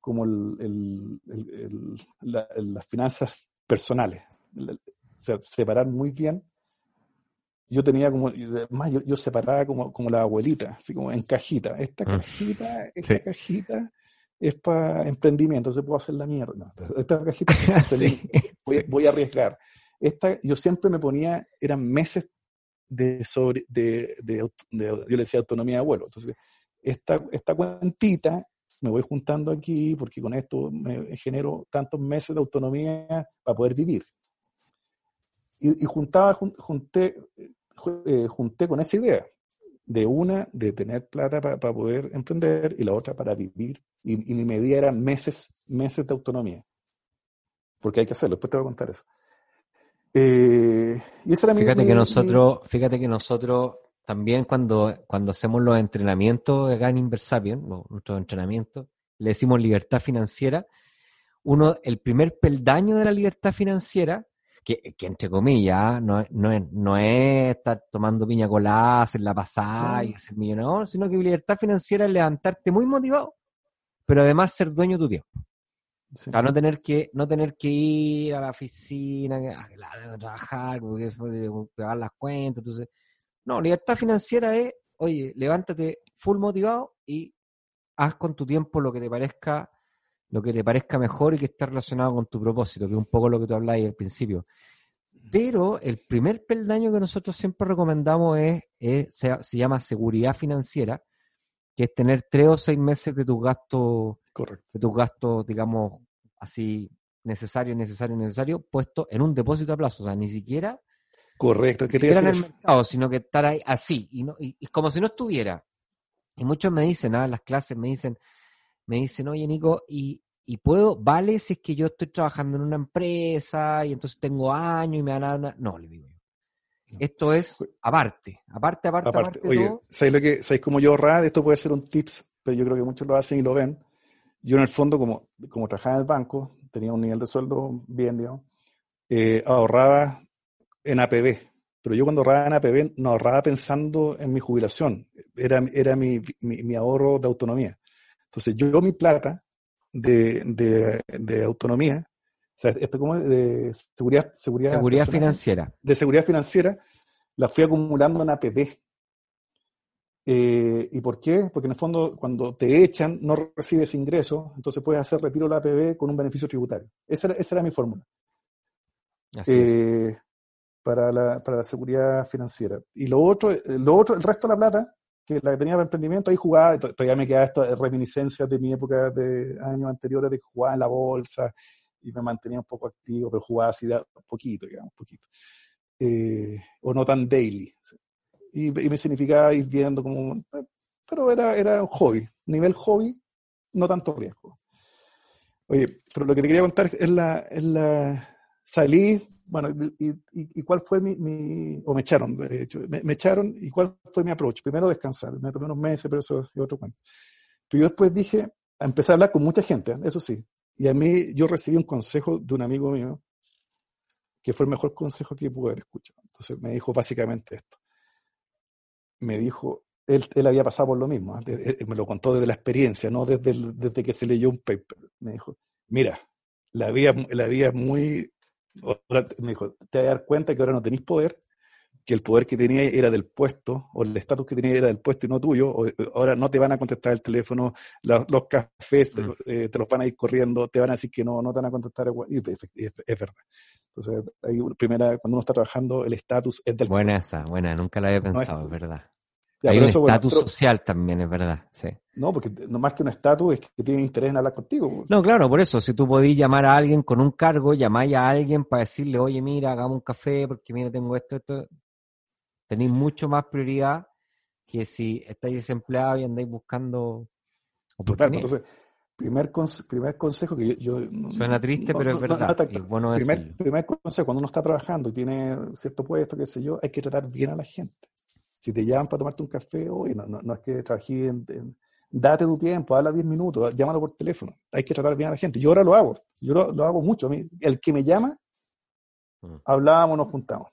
como el, el, las finanzas personales, o sea, separar muy bien. Yo tenía como, más yo, yo separaba como, como la abuelita, así como en cajita, esta mm. cajita, esta cajita, es para emprendimiento, se puede hacer la mierda. esta cajita voy, a arriesgar. Esta, yo siempre me ponía, eran meses de, sobre, de, de, yo le decía autonomía de vuelo. Entonces, esta, esta cuentita me voy juntando aquí porque con esto me genero tantos meses de autonomía para poder vivir. Y, y juntaba, junté, eh, junté con esa idea de una, de tener plata para poder emprender y la otra para vivir. Y, mi medida era meses, meses de autonomía. Porque hay que hacerlo, después te voy a contar eso. Eh, y esa era fíjate que nosotros, fíjate que nosotros también cuando, cuando hacemos los entrenamientos acá en Inversapien, nuestros entrenamientos, le decimos libertad financiera. Uno, el primer peldaño de la libertad financiera que, entre comillas, no, no, es, no es estar tomando piña colada, hacer la pasada y ser millonario, sino que libertad financiera es levantarte muy motivado, pero además ser dueño de tu tiempo. O sea, no tener que, no tener que ir a la oficina, a, trabajar, pagar las cuentas, entonces. No, libertad financiera es, oye, levántate full motivado y haz con tu tiempo lo que te parezca lo que te parezca mejor y que esté relacionado con tu propósito, que es un poco lo que tú hablabas al principio. Pero el primer peldaño que nosotros siempre recomendamos es, se, llama seguridad financiera, que es tener tres o seis meses de tus gastos, de tus gastos, digamos, así necesario, necesario, necesario, puesto en un depósito a plazo. O sea, ni siquiera, Correcto, ni siquiera en el mercado, sino que estar ahí así, y, no, y, como si no estuviera. Y muchos me dicen, ah, en las clases me dicen, me dicen, oye Nico, y, y puedo, vale si es que yo estoy trabajando en una empresa y entonces tengo años y me van a dar No, le digo yo. Esto es aparte, aparte, aparte, aparte. Oye, ¿sabéis lo que, sabéis cómo yo ahorraba? Esto puede ser un tips, pero yo creo que muchos lo hacen y lo ven. Yo en el fondo, como, como trabajaba en el banco, tenía un nivel de sueldo bien, digamos, eh, ahorraba en APB. Pero yo cuando ahorraba en APB no ahorraba pensando en mi jubilación, era, era mi, mi, mi ahorro de autonomía. Entonces yo mi plata de, de, de autonomía, o sea, esto como de seguridad, seguridad, seguridad financiera. De seguridad financiera, la fui acumulando en APB. Eh, ¿Y por qué? Porque en el fondo, cuando te echan, no recibes ingresos, entonces puedes hacer retiro de la APB con un beneficio tributario. Esa era, esa era mi fórmula. Eh, para, la, para la seguridad financiera. Y lo otro, lo otro, el resto de la plata, que la que tenía para emprendimiento, ahí jugaba, todavía me queda esta reminiscencias de mi época de años anteriores de jugar en la bolsa y me mantenía un poco activo, pero jugaba así de poquito, digamos, poquito. Eh, o no tan daily. Y, me significaba ir viendo como, pero era, era un hobby, nivel hobby, no tanto riesgo. Oye, pero lo que te quería contar es la salí, bueno, y, y, cuál fue mi, o me echaron, de hecho, me, echaron y cuál fue mi approach. Primero descansar, me tomé unos meses, pero eso es otro cuento. Pero yo después dije, empecé a hablar con mucha gente, eso sí. Y a mí yo recibí un consejo de un amigo mío, que fue el mejor consejo que pude haber escuchado. Entonces me dijo básicamente esto. Me dijo, él, él había pasado por lo mismo, ¿eh? me lo contó desde la experiencia, no desde, desde que se leyó un paper. Me dijo, mira, la vida, la vida es muy me dijo, te vas a dar cuenta que ahora no tenéis poder, que el poder que tenías era del puesto, o el estatus que tenías era del puesto y no tuyo, o, ahora no te van a contestar el teléfono, los cafés mm. eh, te, los van a ir corriendo, te van a decir que no, no te van a contestar, y es, verdad. Entonces, ahí, primera, cuando uno está trabajando, el estatus es del Buena esa, buena, nunca la había pensado, es verdad. Hay un estatus social también, es verdad, sí. No, porque no más que un estatus es que tiene interés en hablar contigo. Pues. No, claro, por eso, si tú podís llamar a alguien con un cargo, llamáis a alguien para decirle, oye, mira, hagamos un café porque mira, tengo esto, esto. Tenéis mucho más prioridad que si estáis desempleados y andáis buscando Total, entonces, primer, primer consejo que yo... Suena triste, pero es verdad. bueno primer, primer consejo, cuando uno está trabajando y tiene cierto puesto, qué sé yo, hay que tratar bien a la gente. Si te llaman para tomarte un café, hoy no, no, es que trabajé en, Date tu tiempo, habla 10 minutos, llámalo por teléfono. Hay que tratar bien a la gente. Yo ahora lo hago. Yo lo, hago mucho. el que me llama, mm. hablábamos, nos juntamos.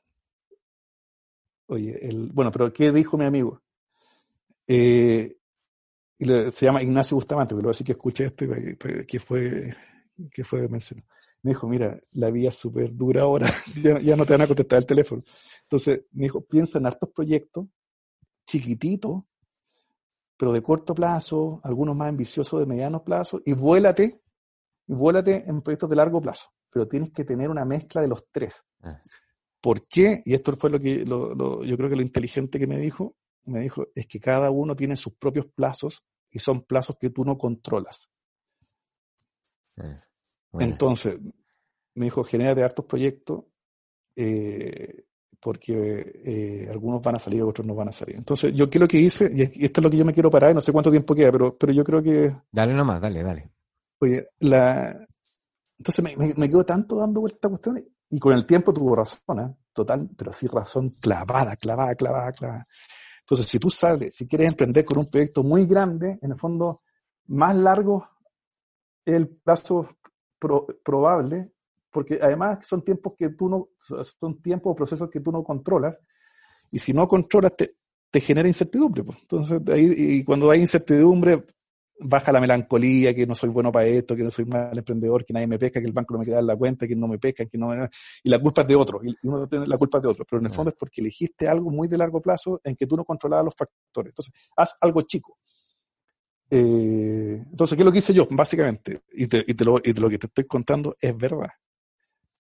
Oye, el, bueno, pero ¿qué dijo mi amigo? Eh, y se llama Ignacio Bustamante, pero lo voy a decir que escuche esto que fue, que fue mencionado. Me dijo, mira, la vida es súper dura ahora, ya, no te van a contestar el teléfono. Entonces, me dijo, piensa en hartos proyectos, chiquititos, pero de corto plazo, algunos más ambiciosos de mediano plazo, y vuélate, y vuélate en proyectos de largo plazo. Pero tienes que tener una mezcla de los tres. Ah. ¿Por qué? Y esto fue lo que yo creo que lo inteligente que me dijo, me dijo, es que cada uno tiene sus propios plazos y son plazos que tú no controlas. Eh, Entonces, me dijo, genérate hartos proyectos eh, porque eh, algunos van a salir, otros no van a salir. Entonces, yo lo que hice, y esto es lo que yo me quiero parar, no sé cuánto tiempo queda, pero, pero yo creo que... Dale nomás, dale, dale. Oye, la... Entonces me, me, quedo tanto dando vuelta a cuestiones y con el tiempo tuvo razón, total, pero sí razón clavada, clavada, clavada, clavada. Entonces, si tú sales, si quieres emprender con un proyecto muy grande, en el fondo, más largo el plazo probable, porque además son tiempos que tú no, son tiempos o procesos que tú no controlas, y si no controlas, te, te genera incertidumbre. Pues. Entonces, ahí, y cuando hay incertidumbre, baja la melancolía, que no soy bueno para esto, que no soy mal emprendedor, que nadie me pesca, que el banco no me queda en la cuenta, que no me pesca, que no Y la culpa es de otro, y uno tiene la culpa de otro, pero en el fondo es porque elegiste algo muy de largo plazo en que tú no controlabas los factores. Entonces, haz algo chico. Eh, entonces, ¿qué es lo que hice yo? Básicamente, y, te, y, te lo, y lo que te estoy contando es verdad.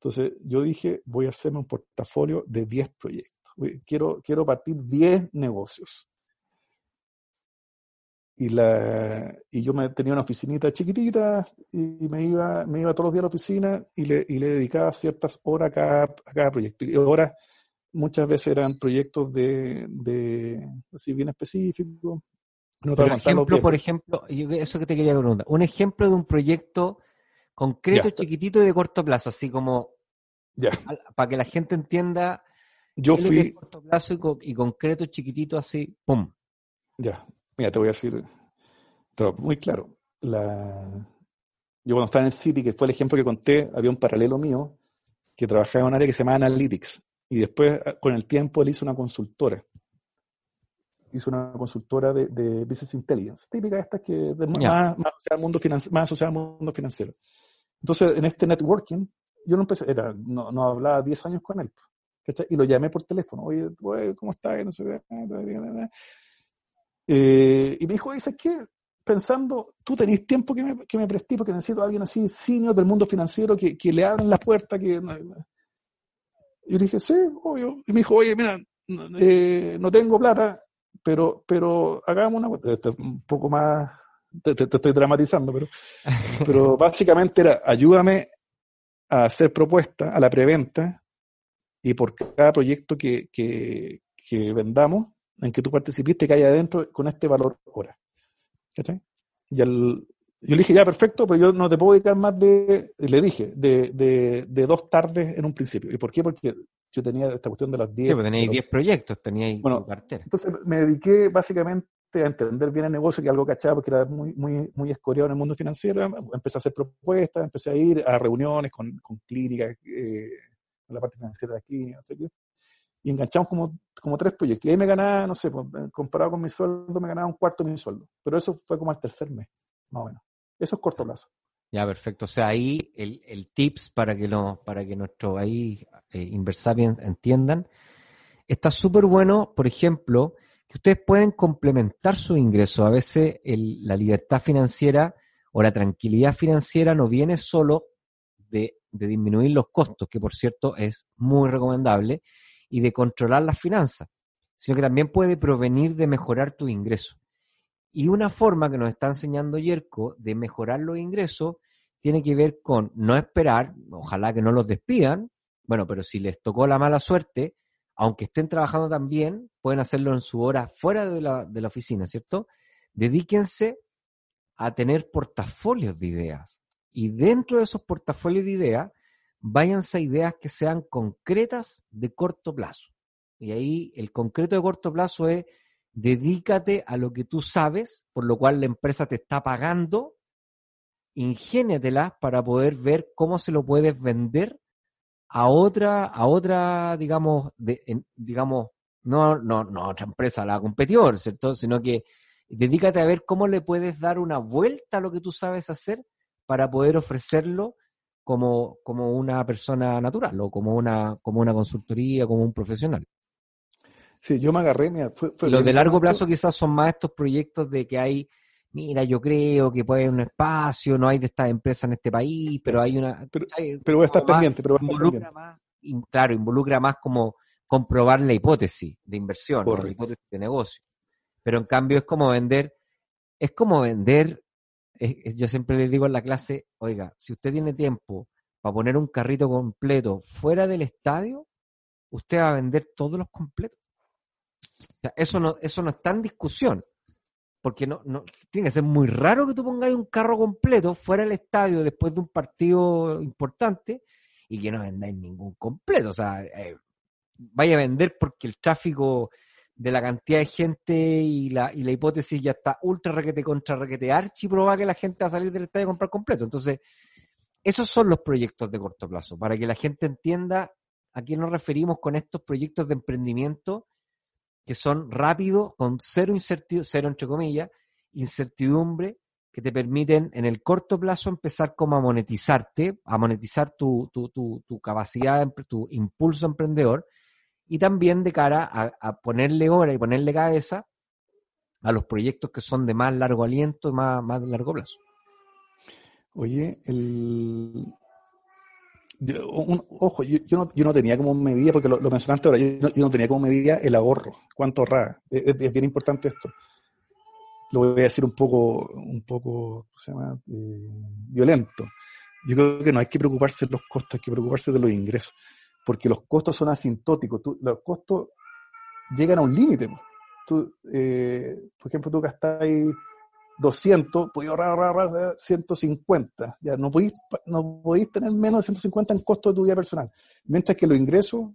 Entonces, yo dije, voy a hacerme un portafolio de 10 proyectos. Quiero, quiero partir 10 negocios. Y la y yo me tenía una oficinita chiquitita y me iba me iba todos los días a la oficina y le, y le dedicaba ciertas horas a cada, a cada proyecto. Y horas muchas veces eran proyectos de, de así bien específicos no ejemplo por ejemplo eso que te quería preguntar. Un ejemplo de un proyecto concreto chiquitito y de corto plazo así como ya. para que la gente entienda yo fui corto plazo y, y concreto chiquitito así pum ya Mira, te voy a decir, muy claro. La... Yo cuando estaba en el City, que fue el ejemplo que conté, había un paralelo mío que trabajaba en un área que se llama Analytics. Y después, ah, con el tiempo, él hizo una consultora. Hizo una consultora de, Business Intelligence, típica esta que es más, asociada al mundo más asociada al mundo financiero. Entonces, en este networking, yo no empecé, era, no, no hablaba 10 años con él. Y lo llamé por teléfono. Oye, ¿cómo estás? Eh, y me dijo, ¿sabes qué? Pensando, tú tenés tiempo que me, que me presté porque necesito a alguien así, senior del mundo financiero, que, que le abran la puerta. Que... Y yo le dije, sí, obvio. Y me dijo, oye, mira, eh, no tengo plata, pero, pero hagamos una... Un poco más... Te, estoy dramatizando, pero, pero básicamente era, ayúdame a hacer propuestas a la preventa y por cada proyecto que, que, que vendamos, en que tú participiste que hay adentro con este valor hora. Y el, yo le dije, ya, perfecto, pero yo no te puedo dedicar más de, le dije, de, de, de dos tardes en un principio. ¿Y por qué? Porque yo tenía esta cuestión de las 10. Sí, pues teníais 10 proyectos, teníais bueno, cartera. Entonces me dediqué básicamente a entender bien el negocio, que algo cachaba, porque era muy, muy, muy escoreado en el mundo financiero. Empecé a hacer propuestas, empecé a ir a reuniones con, con clínicas, eh, la parte financiera de aquí, no sé qué y enganchamos como, como tres proyectos. Y ahí me ganaba, no sé, pues, comparado con mi sueldo, me ganaba un cuarto de mi sueldo. Pero eso fue como al tercer mes, más o menos. Eso es corto plazo. Ya, perfecto. O sea, ahí el, el tips para que, no, para que nuestros ahí eh, entiendan, está súper bueno, por ejemplo, que ustedes pueden complementar su ingreso. A veces la libertad financiera o la tranquilidad financiera no viene solo de de disminuir los costos, que por cierto es muy recomendable, y de controlar las finanzas, sino que también puede provenir de mejorar tus ingresos. Y una forma que nos está enseñando Yerko de mejorar los ingresos tiene que ver con no esperar, ojalá que no los despidan, bueno, pero si les tocó la mala suerte, aunque estén trabajando también, pueden hacerlo en su hora fuera de la, oficina, ¿cierto? Dedíquense a tener portafolios de ideas. Y dentro de esos portafolios de ideas, váyanse a ideas que sean concretas de corto plazo. Y ahí el concreto de corto plazo es dedícate a lo que tú sabes, por lo cual la empresa te está pagando, ingéniatelas para poder ver cómo se lo puedes vender a otra, a otra, digamos, de, digamos, no, no, no a otra empresa, a la competidor, ¿cierto? Sino que dedícate a ver cómo le puedes dar una vuelta a lo que tú sabes hacer para poder ofrecerlo como, como una persona natural o como una, como una consultoría, como un profesional. Sí, yo me agarré, mira, Los de largo plazo quizás son más estos proyectos de que hay, mira, yo creo que puede haber un espacio, no hay de estas empresas en este país, pero hay una... Pero, pero voy a estar pendiente, pero involucra Más, claro, involucra más como comprobar la hipótesis de inversión, la hipótesis de negocio. Pero en cambio es como vender, es como vender, yo siempre les digo en la clase, oiga, si usted tiene tiempo para poner un carrito completo fuera del estadio, usted va a vender todos los completos eso, no, eso no está en discusión. Porque no, no, tiene que ser muy raro que tú pongáis un carro completo fuera del estadio después de un partido importante y que no vendáis ningún completo. O sea, eh, vaya a vender porque el tráfico de la cantidad de gente y la, y la hipótesis ya está ultra requete contra requete archi proba que la gente va a salir del estadio a comprar completo. Entonces, esos son los proyectos de corto plazo, para que la gente entienda a qué nos referimos con estos proyectos de emprendimiento que son rápidos, con cero incertidumbre, cero entre comillas, incertidumbre, que te permiten en el corto plazo empezar como a monetizarte, a monetizar tu, tu, tu, tu capacidad, tu impulso emprendedor, y también de cara a, ponerle hora y ponerle cabeza a los proyectos que son de más largo aliento más, más largo plazo. Oye, el, ojo, yo, no, yo, no, tenía como medida, porque lo, mencionaste ahora, yo no, tenía como medida el ahorro, cuánto ahorraba. Es, bien importante esto. Lo voy a decir un poco, un poco, se llama? Eh, violento. Yo creo que no hay que preocuparse de los costos, hay que preocuparse de los ingresos, porque los costos son asintóticos. los costos llegan a un límite. Eh, por ejemplo, tú gastáis 200, podéis ahorrar, ahorrar, 150. Ya no podéis, no podéis tener menos de 150 en costo de tu vida personal. Mientras que los ingresos.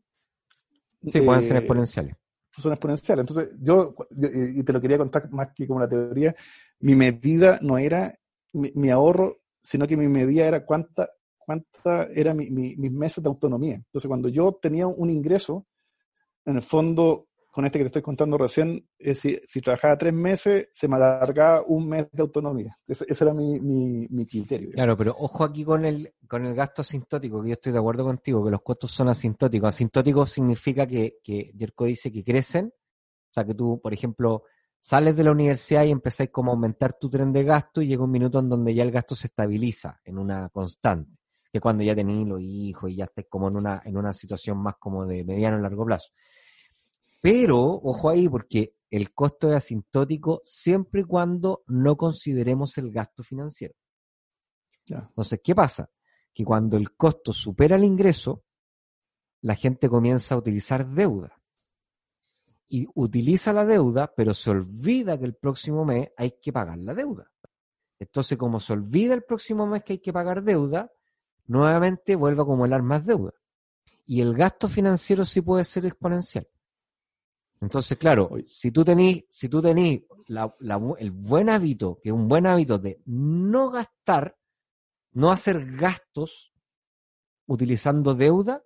Sí, pueden ser eh, exponenciales. Son exponenciales. Entonces, yo, y te lo quería contar más que como la teoría, mi medida no era mi, ahorro, sino que mi medida era cuánta, cuánta era mi, mis meses de autonomía. Entonces, cuando yo tenía un ingreso, en el fondo con este que te estoy contando recién, si, si, trabajaba tres meses, se me alargaba un mes de autonomía. Ese, era mi, mi, criterio. Claro, pero ojo aquí con el, con el gasto asintótico, que yo estoy de acuerdo contigo, que los costos son asintóticos. Asintótico significa que, que Jerko dice que crecen, o sea que tú, por ejemplo, sales de la universidad y empezáis como a aumentar tu tren de gasto y llega un minuto en donde ya el gasto se estabiliza en una constante, que cuando ya tenéis los hijos y ya estáis como en una, en una situación más como de mediano y largo plazo. Pero, ojo ahí, porque el costo es asintótico siempre y cuando no consideremos el gasto financiero. Entonces, ¿qué pasa? Que cuando el costo supera el ingreso, la gente comienza a utilizar deuda. Y utiliza la deuda, pero se olvida que el próximo mes hay que pagar la deuda. Entonces, como se olvida el próximo mes que hay que pagar deuda, nuevamente vuelve a acumular más deuda. Y el gasto financiero sí puede ser exponencial. Entonces, claro, si tú tenés, si tú tenés el buen hábito, que es un buen hábito de no gastar, no hacer gastos utilizando deuda,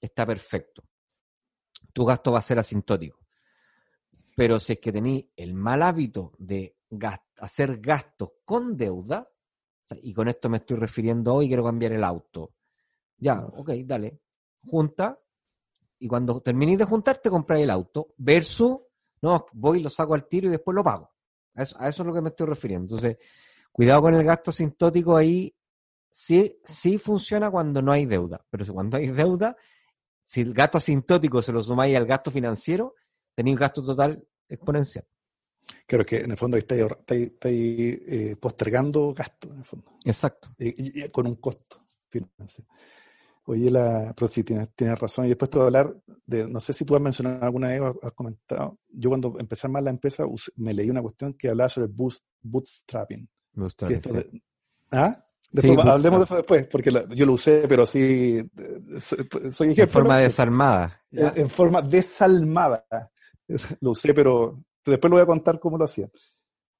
está perfecto. Tu gasto va a ser asintótico. Pero si es que tenés el mal hábito de hacer gastos con deuda, y con esto me estoy refiriendo hoy, quiero cambiar el auto. Ya, ok, dale. Junta y cuando terminéis de juntar, te compráis el auto, versus, no, voy, lo saco al tiro y después lo pago. A eso, a eso es lo que me estoy refiriendo. Entonces, cuidado con el gasto sintótico ahí, sí, sí funciona cuando no hay deuda, pero cuando hay deuda, si el gasto asintótico se lo sumáis al gasto financiero, tenéis un gasto total exponencial. Claro que en el fondo estáis, estáis, eh, postergando gastos, en el fondo. Exacto. Y, con un costo financiero. Oye, la, pero sí, tienes, tienes, razón. Y después te voy a hablar de, no sé si tú has mencionado alguna vez, has comentado, yo cuando empecé más la empresa me leí una cuestión que hablaba sobre bootstrapping. bootstrapping ¿Ah? Después, hablemos de eso después, porque yo lo usé, pero sí, soy ejemplo. En forma desarmada. En, forma desalmada. Lo usé, pero después lo voy a contar cómo lo hacía.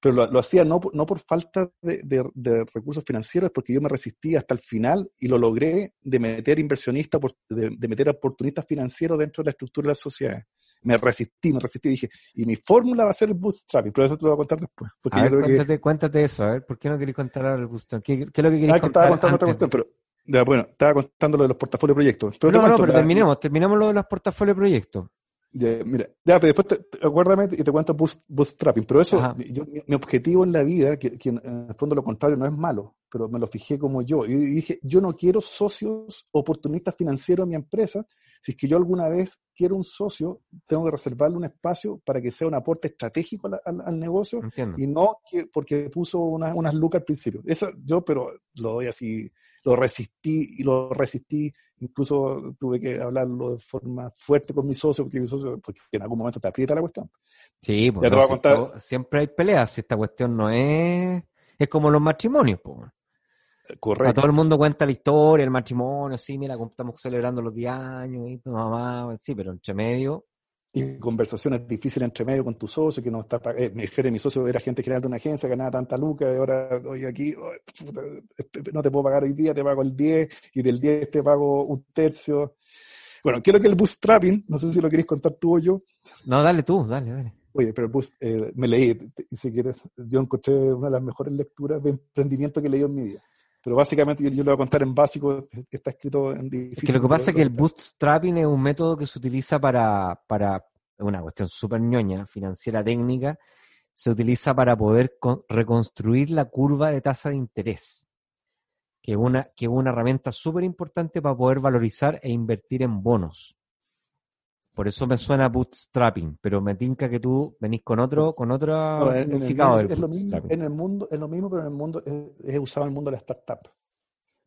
Pero lo, hacía no, no por falta de, recursos financieros, porque yo me resistí hasta el final y lo logré de meter inversionistas, de, de meter oportunistas financieros dentro de la estructura de la sociedad me resistí, me resistí y dije, y mi fórmula va a ser el bootstrapping, pero eso te lo voy a contar después. a ver, cuéntate, cuéntate, eso, a ver, ¿por qué no queréis contar ahora el bootstrapping? ¿Qué, es lo que queréis ah, contar? estaba contando otra cuestión, pero ya, bueno, estaba contando lo de los portafolios proyectos. Pero no, no, pero terminemos, terminemos lo de los portafolios proyectos. Ya, mira, ya, pero después te, acuérdame y te cuento bootstrapping. Pero eso, yo, mi, objetivo en la vida, que, que, en el fondo lo contrario no es malo, pero me lo fijé como yo. Y dije, yo no quiero socios oportunistas financieros en mi empresa. Si es que yo alguna vez quiero un socio, tengo que reservarle un espacio para que sea un aporte estratégico al, negocio y no que, porque puso unas lucas al principio. Eso yo, pero lo doy así, lo resistí y lo resistí Incluso tuve que hablarlo de forma fuerte con mi socio, porque mi socio, porque en algún momento te aprieta la cuestión. Sí, porque siempre hay peleas. Esta cuestión no es. Es como los matrimonios, pues. Correcto. A todo el mundo cuenta la historia, el matrimonio, sí, mira, estamos celebrando los 10 años y tu mamá, sí, pero entre medio y conversaciones difíciles entre medio con tu socio, que no está eh, mi mi socio era gente general de una agencia, ganaba tanta lucas, y ahora hoy aquí no te puedo pagar hoy día, te pago el 10, y del 10 te pago un tercio. Bueno, quiero que el bootstrapping, no sé si lo queréis contar tú o yo. No, dale tú, dale, dale. Oye, pero el boost, eh, me leí, y si quieres, yo encontré una de las mejores lecturas de emprendimiento que he leído en mi vida. Pero básicamente yo, lo voy a contar en básico, está escrito en difícil. Es que lo que pasa es que el bootstrapping es un método que se utiliza para, para una cuestión súper ñoña, financiera técnica, se utiliza para poder reconstruir la curva de tasa de interés, que es una, que es una herramienta súper importante para poder valorizar e invertir en bonos. Por eso me suena bootstrapping, pero me tinca que tú venís con otro, con otro significado. es, lo mismo, en el mundo, es lo mismo, pero en el mundo es, usado en el mundo de la startup.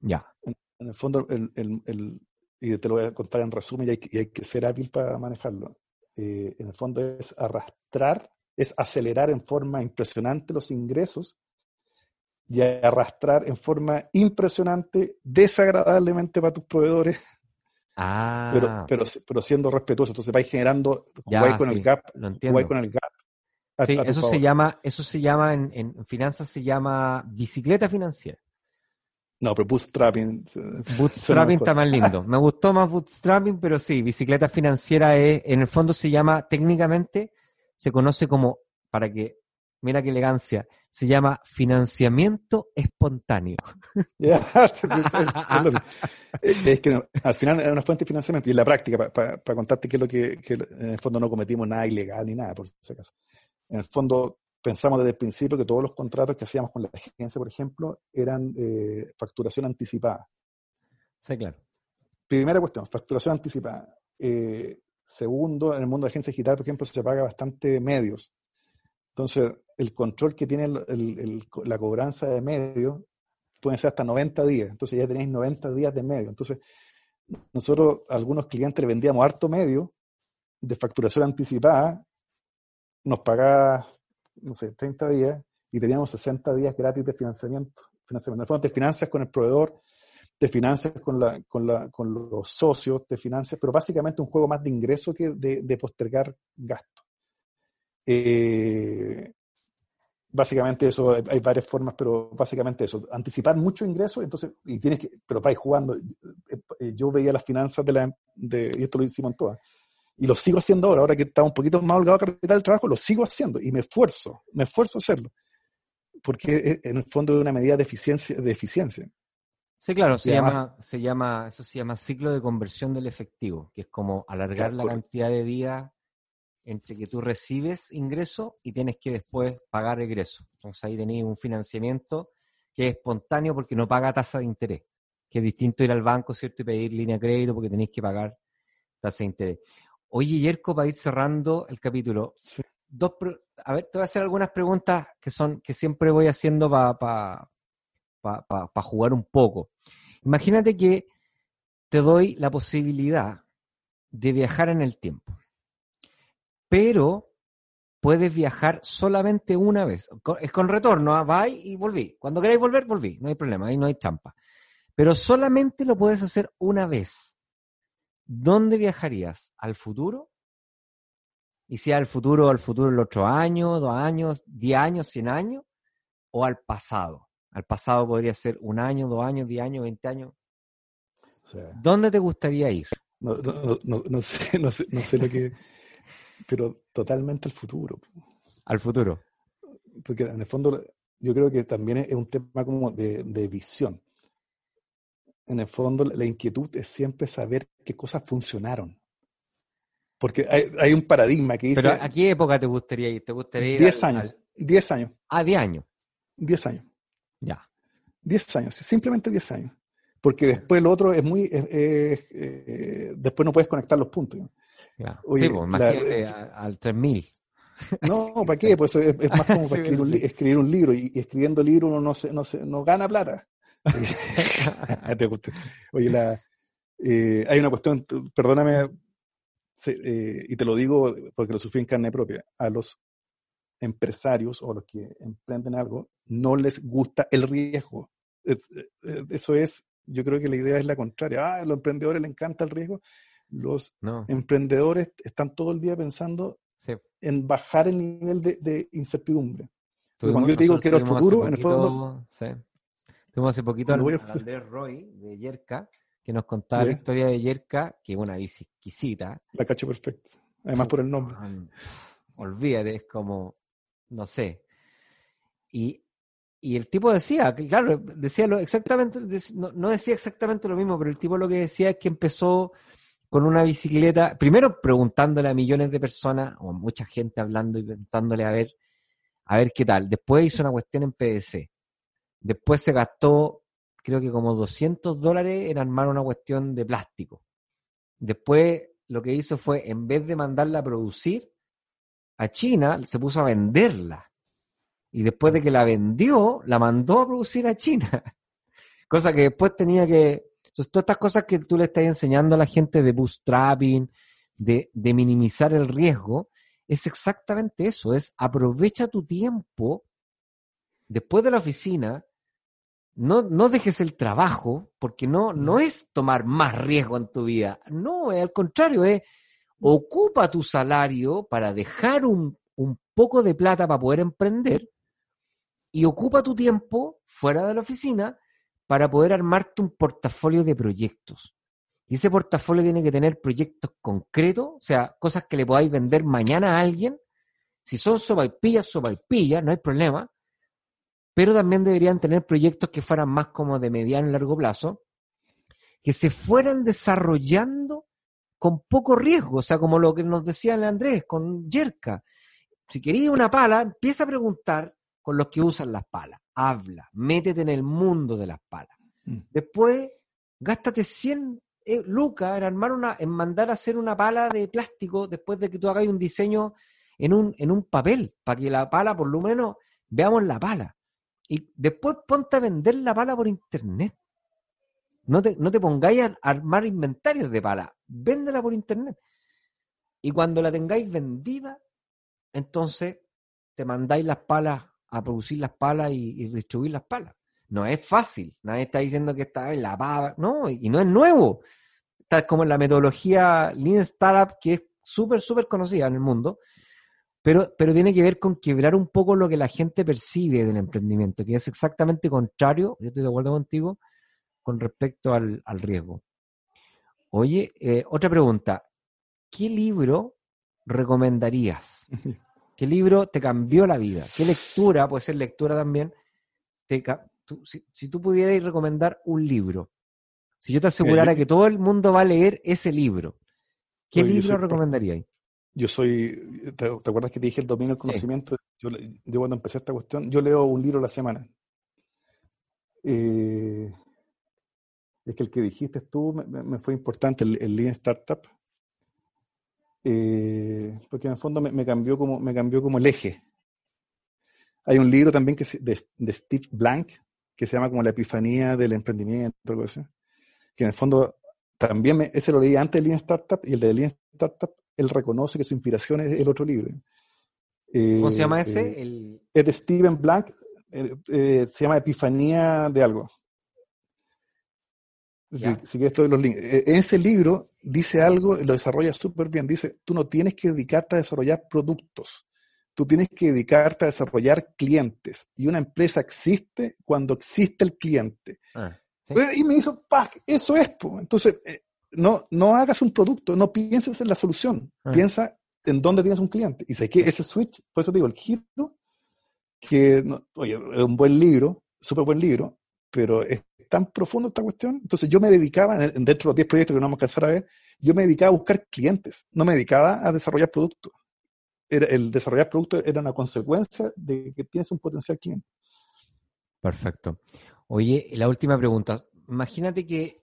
Ya. En, el fondo, el, el, y te lo voy a contar en resumen, y hay, y hay que ser hábil para manejarlo. Eh, en el fondo es arrastrar, es acelerar en forma impresionante los ingresos y arrastrar en forma impresionante, desagradablemente para tus proveedores, ah. pero, pero, pero, siendo respetuoso. Entonces vais generando, ya, con el gap, con el gap. sí, eso se llama, eso se llama en, en finanzas se llama bicicleta financiera. No, pero bootstrapping. Bootstrapping está más lindo. Me gustó más bootstrapping, pero sí, bicicleta financiera es, en el fondo se llama, técnicamente, se conoce como, para que, mira qué elegancia, se llama financiamiento espontáneo. es que al final es una fuente de financiamiento y en la práctica, para contarte que es lo que, que, en el fondo no cometimos nada ilegal ni nada, por si acaso. En el fondo pensamos desde el principio que todos los contratos que hacíamos con la agencia, por ejemplo, eran eh, facturación anticipada. Sí, claro. Primera cuestión, facturación anticipada. Eh, segundo, en el mundo de agencia digital, por ejemplo, se paga bastante medios. Entonces, el control que tiene la cobranza de medios puede ser hasta 90 días. Entonces, ya tenéis 90 días de medio. Entonces, nosotros, algunos clientes vendíamos harto medio de facturación anticipada, nos pagaba no sé, 30 días y teníamos 60 días gratis de financiamiento. financiamiento. En el fondo te financias con el proveedor, te financias con, la, con, la, con los socios, te financias, pero básicamente un juego más de ingreso que de, postergar gasto. Eh, básicamente eso, hay, varias formas, pero básicamente eso, anticipar mucho ingreso, entonces, y tienes que, pero vais jugando. Eh, yo veía las finanzas de la, de, y esto lo hicimos en todas, y lo sigo haciendo ahora, ahora que está un poquito más holgado capital del trabajo, lo sigo haciendo y me esfuerzo, me esfuerzo a hacerlo. Porque en el fondo es una medida de eficiencia. De eficiencia. Sí, claro, se llama, se llama, eso se llama ciclo de conversión del efectivo, que es como alargar la cantidad de días entre que tú recibes ingreso y tienes que después pagar egreso. Entonces ahí tenéis un financiamiento que es espontáneo porque no paga tasa de interés, que es distinto ir al banco, ¿cierto? Y pedir línea de crédito porque tenéis que pagar tasa de interés. Oye, Yerko, para ir cerrando el capítulo, dos, a ver, te voy a hacer algunas preguntas que son que siempre voy haciendo para jugar un poco. Imagínate que te doy la posibilidad de viajar en el tiempo, pero puedes viajar solamente una vez. Es con retorno, ¿ah? va y volví. Cuando queráis volver, volví. No hay problema, ahí no hay trampa. Pero solamente lo puedes hacer una vez. ¿Dónde viajarías? ¿Al futuro? Y si al futuro, al futuro el otro año, dos años, diez años, cien años, o al pasado. Al pasado podría ser un año, dos años, diez años, veinte años. ¿Dónde te gustaría ir? No, no, sé, no, sé, no sé lo que pero totalmente al futuro. Al futuro. Porque en el fondo yo creo que también es un tema como de, visión. En el fondo la inquietud es siempre saber qué cosas funcionaron. Porque hay, un paradigma que dice... ¿Pero a qué época te gustaría ir? ¿Te gustaría ir 10 años. 10 años. Ah, 10 años. 10 años. Ya. 10 años, simplemente 10 años. Porque después lo otro es muy... Eh, después no puedes conectar los puntos sí, pues, imagínate al 3000. No, ¿para qué? Pues es, más como para escribir, un, libro y, escribiendo libro uno no, se, no, se, no gana plata. Oye, la, eh, hay una cuestión, perdóname, eh, y te lo digo porque lo sufrí en carne propia, a los empresarios o los que emprenden algo no les gusta el riesgo. Eso es, yo creo que la idea es la contraria. Ah, a los emprendedores les encanta el riesgo los emprendedores están todo el día pensando en bajar el nivel de, incertidumbre. cuando yo te digo que era el futuro, en el fondo... Sí. Tuvimos hace poquito a Andrés Roy de Yerka, que nos contaba la historia de Yerka, que es una bici exquisita. La cacho perfecto. Además por el nombre. Olvídate, es como, no sé. Y, el tipo decía, claro, decía lo exactamente, no, no, decía exactamente lo mismo, pero el tipo lo que decía es que empezó con una bicicleta, primero preguntándole a millones de personas, o mucha gente hablando y preguntándole a ver, a ver qué tal. Después hizo una cuestión en PDC. Después se gastó, creo que como 200 dólares en armar una cuestión de plástico. Después lo que hizo fue, en vez de mandarla a producir a China, se puso a venderla. Y después de que la vendió, la mandó a producir a China. Cosa que después tenía que entonces, todas estas cosas que tú le estás enseñando a la gente de bootstrapping, de, de minimizar el riesgo, es exactamente eso, es aprovecha tu tiempo después de la oficina, no, no dejes el trabajo, porque no, no es tomar más riesgo en tu vida, no, es al contrario, es ocupa tu salario para dejar un, un poco de plata para poder emprender y ocupa tu tiempo fuera de la oficina para poder armarte un portafolio de proyectos. Y ese portafolio tiene que tener proyectos concretos, o sea, cosas que le podáis vender mañana a alguien. Si son sopaipillas, sopaipillas, no hay problema. Pero también deberían tener proyectos que fueran más como de mediano y largo plazo, que se fueran desarrollando con poco riesgo, o sea, como lo que nos decía Andrés con Yerka. Si querías una pala, empieza a preguntar con los que usan las palas habla, métete en el mundo de las palas. Mm. Después, gástate 100 eh, lucas en armar una, en mandar a hacer una pala de plástico después de que tú hagas un diseño en un, en un papel, para que la pala, por lo menos, veamos la pala. Y después ponte a vender la pala por internet. No te, no te pongáis a armar inventarios de pala, véndela por internet. Y cuando la tengáis vendida, entonces te mandáis las palas a producir las palas y, distribuir las palas. No es fácil. Nadie está diciendo que está en la pava. No, y no es nuevo. Está como en la metodología Lean Startup, que es súper, súper conocida en el mundo. Pero, pero tiene que ver con quebrar un poco lo que la gente percibe del emprendimiento, que es exactamente contrario, yo estoy de acuerdo contigo, con respecto al, riesgo. Oye, eh, otra pregunta. ¿Qué libro recomendarías ¿Qué libro te cambió la vida? ¿Qué lectura, puede ser lectura también, si, tú pudieras recomendar un libro, si yo te asegurara que todo el mundo va a leer ese libro, ¿qué libro recomendarías? Yo soy, ¿te, acuerdas que te dije el dominio del conocimiento? Yo, cuando empecé esta cuestión, yo leo un libro a la semana. eh, es que el que dijiste tú me, fue importante, el, el Lean Startup, eh, porque en el fondo me, cambió como, me cambió como el eje. Hay un libro también que de, de Steve Blank que se llama como La Epifanía del Emprendimiento, algo así, que en el fondo también ese lo leí antes de Lean Startup y el de Lean Startup, él reconoce que su inspiración es el otro libro. ¿Cómo se llama ese? Eh, el... Es de Steven Blank, eh, se llama Epifanía de algo. Si, los links. En eh, ese libro dice algo, lo desarrolla súper bien. Dice, tú no tienes que dedicarte a desarrollar productos, tú tienes que dedicarte a desarrollar clientes. Y una empresa existe cuando existe el cliente. Ah, y me hizo, eso es. Entonces, eh, no, no hagas un producto, no pienses en la solución, ah. piensa en dónde tienes un cliente. Y sé que ese switch, por eso digo, el giro, que, oye, es un buen libro, súper buen libro, pero es tan profundo esta cuestión. Entonces yo me dedicaba, dentro de los 10 proyectos que no vamos a alcanzar a ver, yo me dedicaba a buscar clientes, no me dedicaba a desarrollar productos. El desarrollar productos era una consecuencia de que tienes un potencial cliente. Perfecto. Oye, la última pregunta. Imagínate que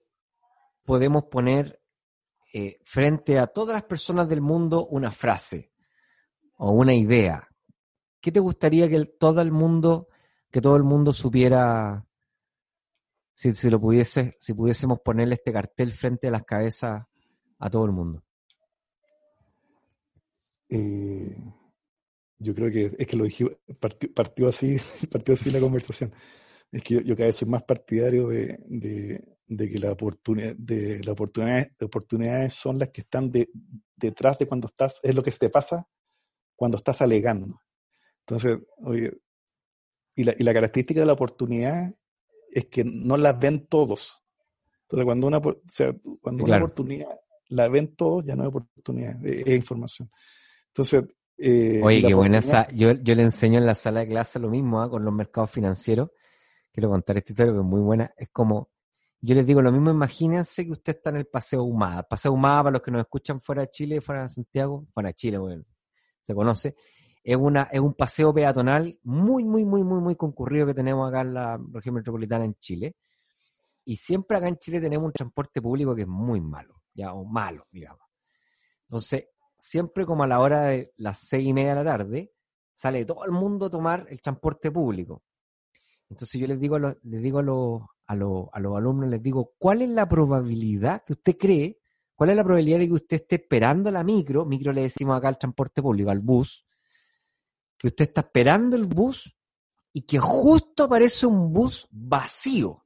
podemos poner eh, frente a todas las personas del mundo una frase o una idea. ¿Qué te gustaría que todo el mundo, que todo el mundo supiera si, lo pudiese, si pudiésemos ponerle este cartel frente a las cabezas a todo el mundo? Eh, yo creo que es que lo dije, partió, así, partió así la conversación. Es que yo, cada vez soy más partidario de, que la oportunidad, de la oportunidad, oportunidades son las que están detrás de cuando estás, es lo que te pasa cuando estás alegando. Entonces, oye, y la, y la característica de la oportunidad es que no las ven todos. Entonces, cuando una, o sea, cuando una oportunidad la ven todos, ya no hay oportunidad, es, información. Entonces, eh, Oye, qué buena esa. Yo, yo le enseño en la sala de clase lo mismo ¿ah? con los mercados financieros. Quiero contar esta historia que es muy buena. Es como, yo les digo lo mismo, imagínense que usted está en el Paseo Humada. Paseo Humada, para los que nos escuchan fuera de Chile, fuera de Santiago, fuera de Chile, bueno, se conoce es, una, es un paseo peatonal muy, muy, muy, muy, muy concurrido que tenemos acá en la región metropolitana en Chile. Y siempre acá en Chile tenemos un transporte público que es muy malo, ya, o malo, digamos. Entonces, siempre como a la hora de las seis y media de la tarde, sale todo el mundo a tomar el transporte público. Entonces yo les digo, a los, les digo a, los, a, los, a los alumnos, les digo, ¿cuál es la probabilidad que usted cree, cuál es la probabilidad de que usted esté esperando la micro, micro le decimos acá al transporte público, al bus, que usted está esperando el bus y que justo aparece un bus vacío.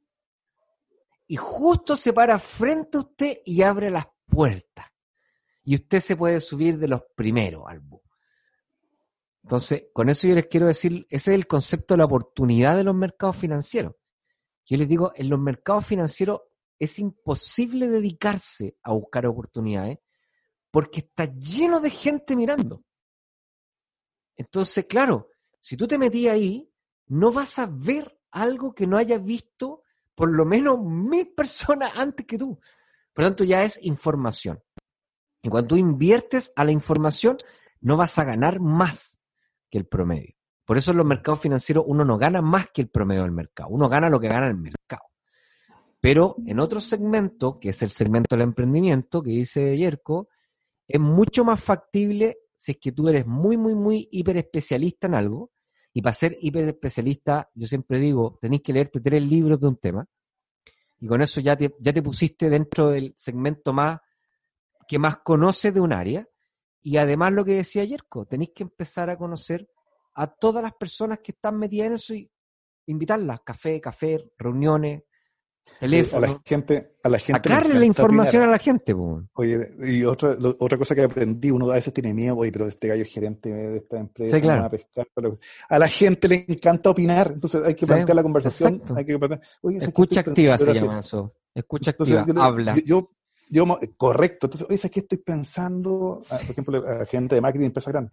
Y justo se para frente a usted y abre las puertas. Y usted se puede subir de los primeros al bus. Entonces, con eso yo les quiero decir, ese es el concepto de la oportunidad de los mercados financieros. Yo les digo, en los mercados financieros es imposible dedicarse a buscar oportunidades porque está lleno de gente mirando. Entonces, claro, si tú te metías ahí, no vas a ver algo que no hayas visto por lo menos mil personas antes que tú. Por lo tanto, ya es información. Y cuando tú inviertes a la información, no vas a ganar más que el promedio. Por eso en los mercados financieros uno no gana más que el promedio del mercado. Uno gana lo que gana el mercado. Pero en otro segmento, que es el segmento del emprendimiento, que dice Yerko, es mucho más factible si es que tú eres muy, muy, muy hiper especialista en algo, y para ser hiper especialista, yo siempre digo, tenéis que leerte tres libros de un tema, y con eso ya te, ya te pusiste dentro del segmento más que más conoces de un área, y además lo que decía Yerko, tenéis que empezar a conocer a todas las personas que están metidas en eso y invitarlas, café, café, reuniones, Teléfono. A la gente, a la gente. la información a la gente, Oye, y otra, otra cosa que aprendí, uno a veces tiene miedo, oye, pero este gallo gerente de esta empresa a pescar. a la gente le encanta opinar, entonces hay que plantear la conversación. Hay que Escucha activa se llama eso. Escucha activa, habla. Yo, yo, correcto. Entonces, oye, ¿qué estoy pensando? Ah, por ejemplo, a gente de marketing empresa grande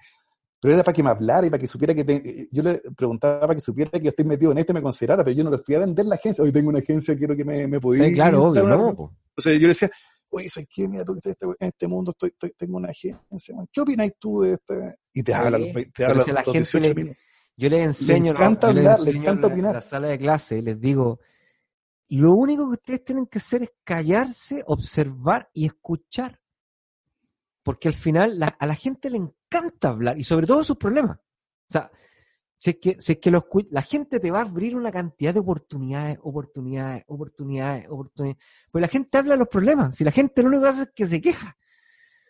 pero era para que me hablara y para que supiera que yo le preguntaba para que supiera que yo estoy metido en esto y me considerara, pero yo no le fui a vender la agencia. Hoy tengo una agencia, quiero que me, me podía. Sí, claro, obvio, no, O sea, yo le decía, oye, ¿sabes qué? Mira, tú que estás en este mundo, estoy, tengo una agencia. ¿Qué opinas tú de este? Y te habla, te habla la gente le, Yo les enseño, le encanta hablar, le encanta opinar. En la sala de clase les digo, lo único que ustedes tienen que hacer es callarse, observar y escuchar. Porque al final la- a la gente le encanta hablar y sobre todo sus problemas. O sea, si es que, si es que lo escu- la gente te va a abrir una cantidad de oportunidades, oportunidades, oportunidades, oportunidades. Pues la gente habla de los problemas. Si la gente lo único que hace es que se queja.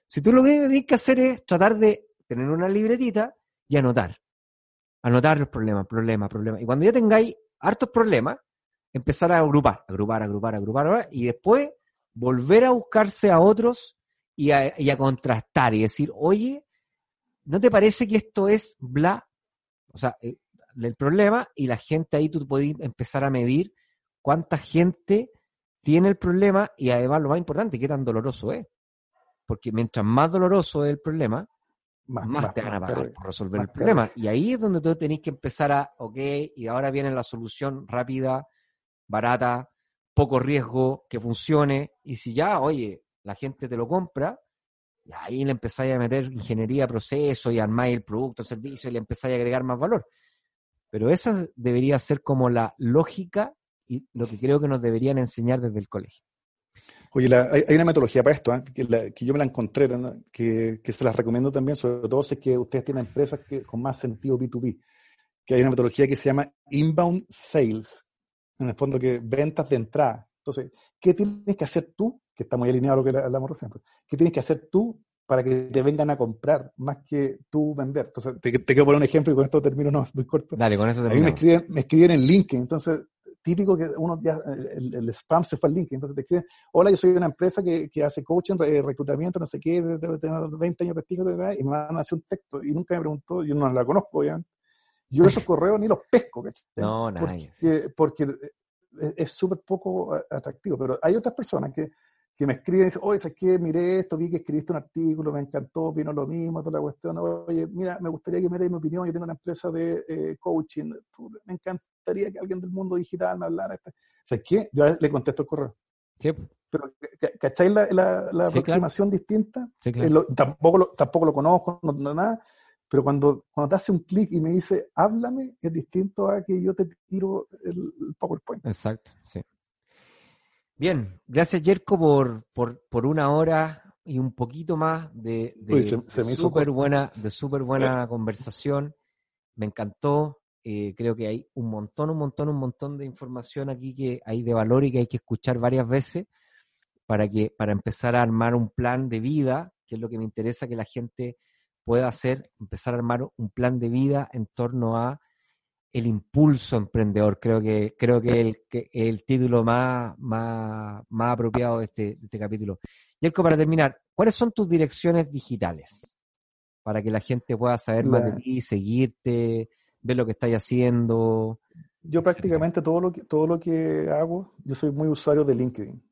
Si tú lo que tienes que hacer es tratar de tener una libretita y anotar. Anotar los problemas, problemas, problemas. Y cuando ya tengáis hartos problemas, empezar a agrupar, agrupar, agrupar, agrupar, y después volver a buscarse a otros y a, y a contrastar y decir, oye, ¿no te parece que esto es bla? O sea, el, el problema y la gente ahí tú podés empezar a medir cuánta gente tiene el problema y además lo más importante, qué tan doloroso es. Porque mientras más doloroso es el problema, más, te van a pagar por resolver el problema. Y ahí es donde tú tenés que empezar a, ok, y ahora viene la solución rápida, barata, poco riesgo, que funcione. Y si ya, oye, la gente te lo compra, y ahí le empezáis a meter ingeniería, proceso y armáis el producto, servicio y le empezáis a agregar más valor. Pero esa debería ser como la lógica y lo que creo que nos deberían enseñar desde el colegio. Oye, hay, una metodología para esto, ¿eh? que, yo me la encontré, que, que se las recomiendo también, sobre todo si es que ustedes tienen empresas que, con más sentido B2B, que hay una metodología que se llama Inbound Sales, en el fondo que ventas de entrada. Entonces, ¿qué tienes que hacer tú? Que está muy alineado a lo que hablamos recién. pues, ¿Qué tienes que hacer tú para que te vengan a comprar, más que tú vender? Entonces, te, te quiero poner un ejemplo y con esto termino, no, muy corto. Dale, con eso A mí me escriben, me escriben en LinkedIn, entonces típico que uno ya, el, el spam se fue al LinkedIn, entonces te escriben, hola, yo soy una empresa que, que hace coaching, re- reclutamiento, no sé qué, tener 20 años de prestigio, de verdad, y me van a hacer un texto, y nunca me preguntó, yo no la conozco, ya. Yo esos correos ni los pesco, ¿cachai? No, nadie. Porque, porque es- es súper poco atractivo, pero hay otras personas que, que me escriben y dicen, oye, ¿sabes qué? Miré esto, vi que escribiste un artículo, me encantó, opino lo mismo, toda la cuestión. Oye, mira, me gustaría que me deis mi opinión. Yo tengo una empresa de eh, coaching. Me encantaría que alguien del mundo digital me hablara. ¿Sabes qué? Yo le contesto el correo. Sí, Pero, ¿ca- ¿cacháis la, la, la Sí, aproximación distinta? sí, Eh, claro. lo- tampoco, lo, tampoco lo conozco, no, no nada. Pero cuando, cuando te hace un clic y me dice, háblame, es distinto a que yo te tiro el PowerPoint. Exacto, sí. Bien, gracias Jerko por, por, por una hora y un poquito más de, de, Uy, se- se de me hizo súper corto. buena, de súper buena conversación. Me encantó. eh, creo que hay un montón, un montón, un montón de información aquí que hay de valor y que hay que escuchar varias veces para que, para empezar a armar un plan de vida, que es lo que me interesa que la gente pueda hacer, empezar a armar un plan de vida en torno a el impulso emprendedor. Creo que, creo que el, que el título más, más, más apropiado de este, de este capítulo. Yerko, para terminar, ¿cuáles son tus direcciones digitales? Para que la gente pueda saber más de ti, seguirte, ver lo que estáis haciendo. Yo prácticamente todo lo que todo lo que hago, yo soy muy usuario de LinkedIn.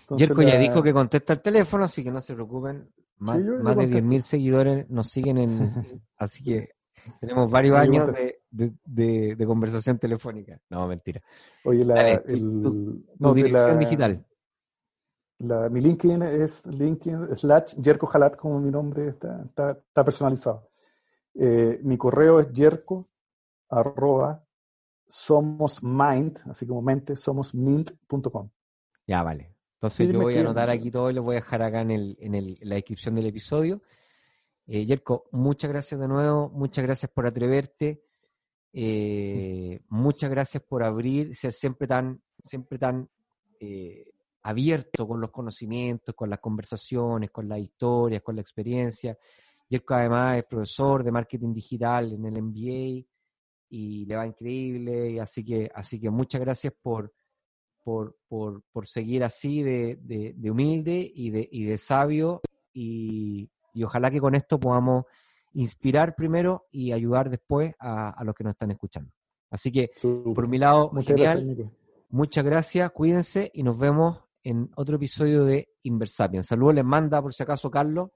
Entonces, Yerko ya la- dijo que contesta el teléfono, así que no se preocupen. Más, Sí, yo- yo más de contesto. 10.000 seguidores nos siguen en... así que tenemos varios años de, de- de- de conversación telefónica. No, mentira. Oye, la, Dale, tu- el- tu- no, Tu de dirección la- digital. la- mi LinkedIn es LinkedIn slash Jerko Jalat, como mi nombre está, está, está personalizado. Eh, mi correo es jerko arroba somos mind, así como mente, somos mint.com. Ya, vale. Entonces Sí, yo voy a anotar aquí todo y lo voy a dejar acá en, el, en, el, en la descripción del episodio. Eh, Yerko, muchas gracias de nuevo, muchas gracias por atreverte, eh, muchas gracias por abrir, ser siempre tan, siempre tan eh, abierto con los conocimientos, con las conversaciones, con las historias, con la experiencia. Yerko además es profesor de marketing digital en el MBA y le va increíble, así que, así que muchas gracias por, por, por, por seguir así de, de, de humilde y de, y de sabio. Y, y ojalá que con esto podamos inspirar primero y ayudar después a, a los que nos están escuchando. Así que por mi lado, Muchas genial, gracias, muchas gracias, cuídense y nos vemos en otro episodio de Inversapien. Saludos les manda por si acaso Carlos,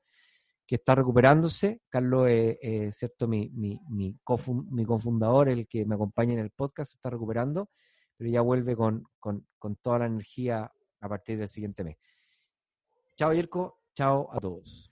que está recuperándose. Carlos es, cierto, mi, mi, mi, cofun- mi cofundador, el que me acompaña en el podcast, se está recuperando, pero ya vuelve con, con, con toda la energía a partir del siguiente mes. Chao, Yerko. Chao a todos.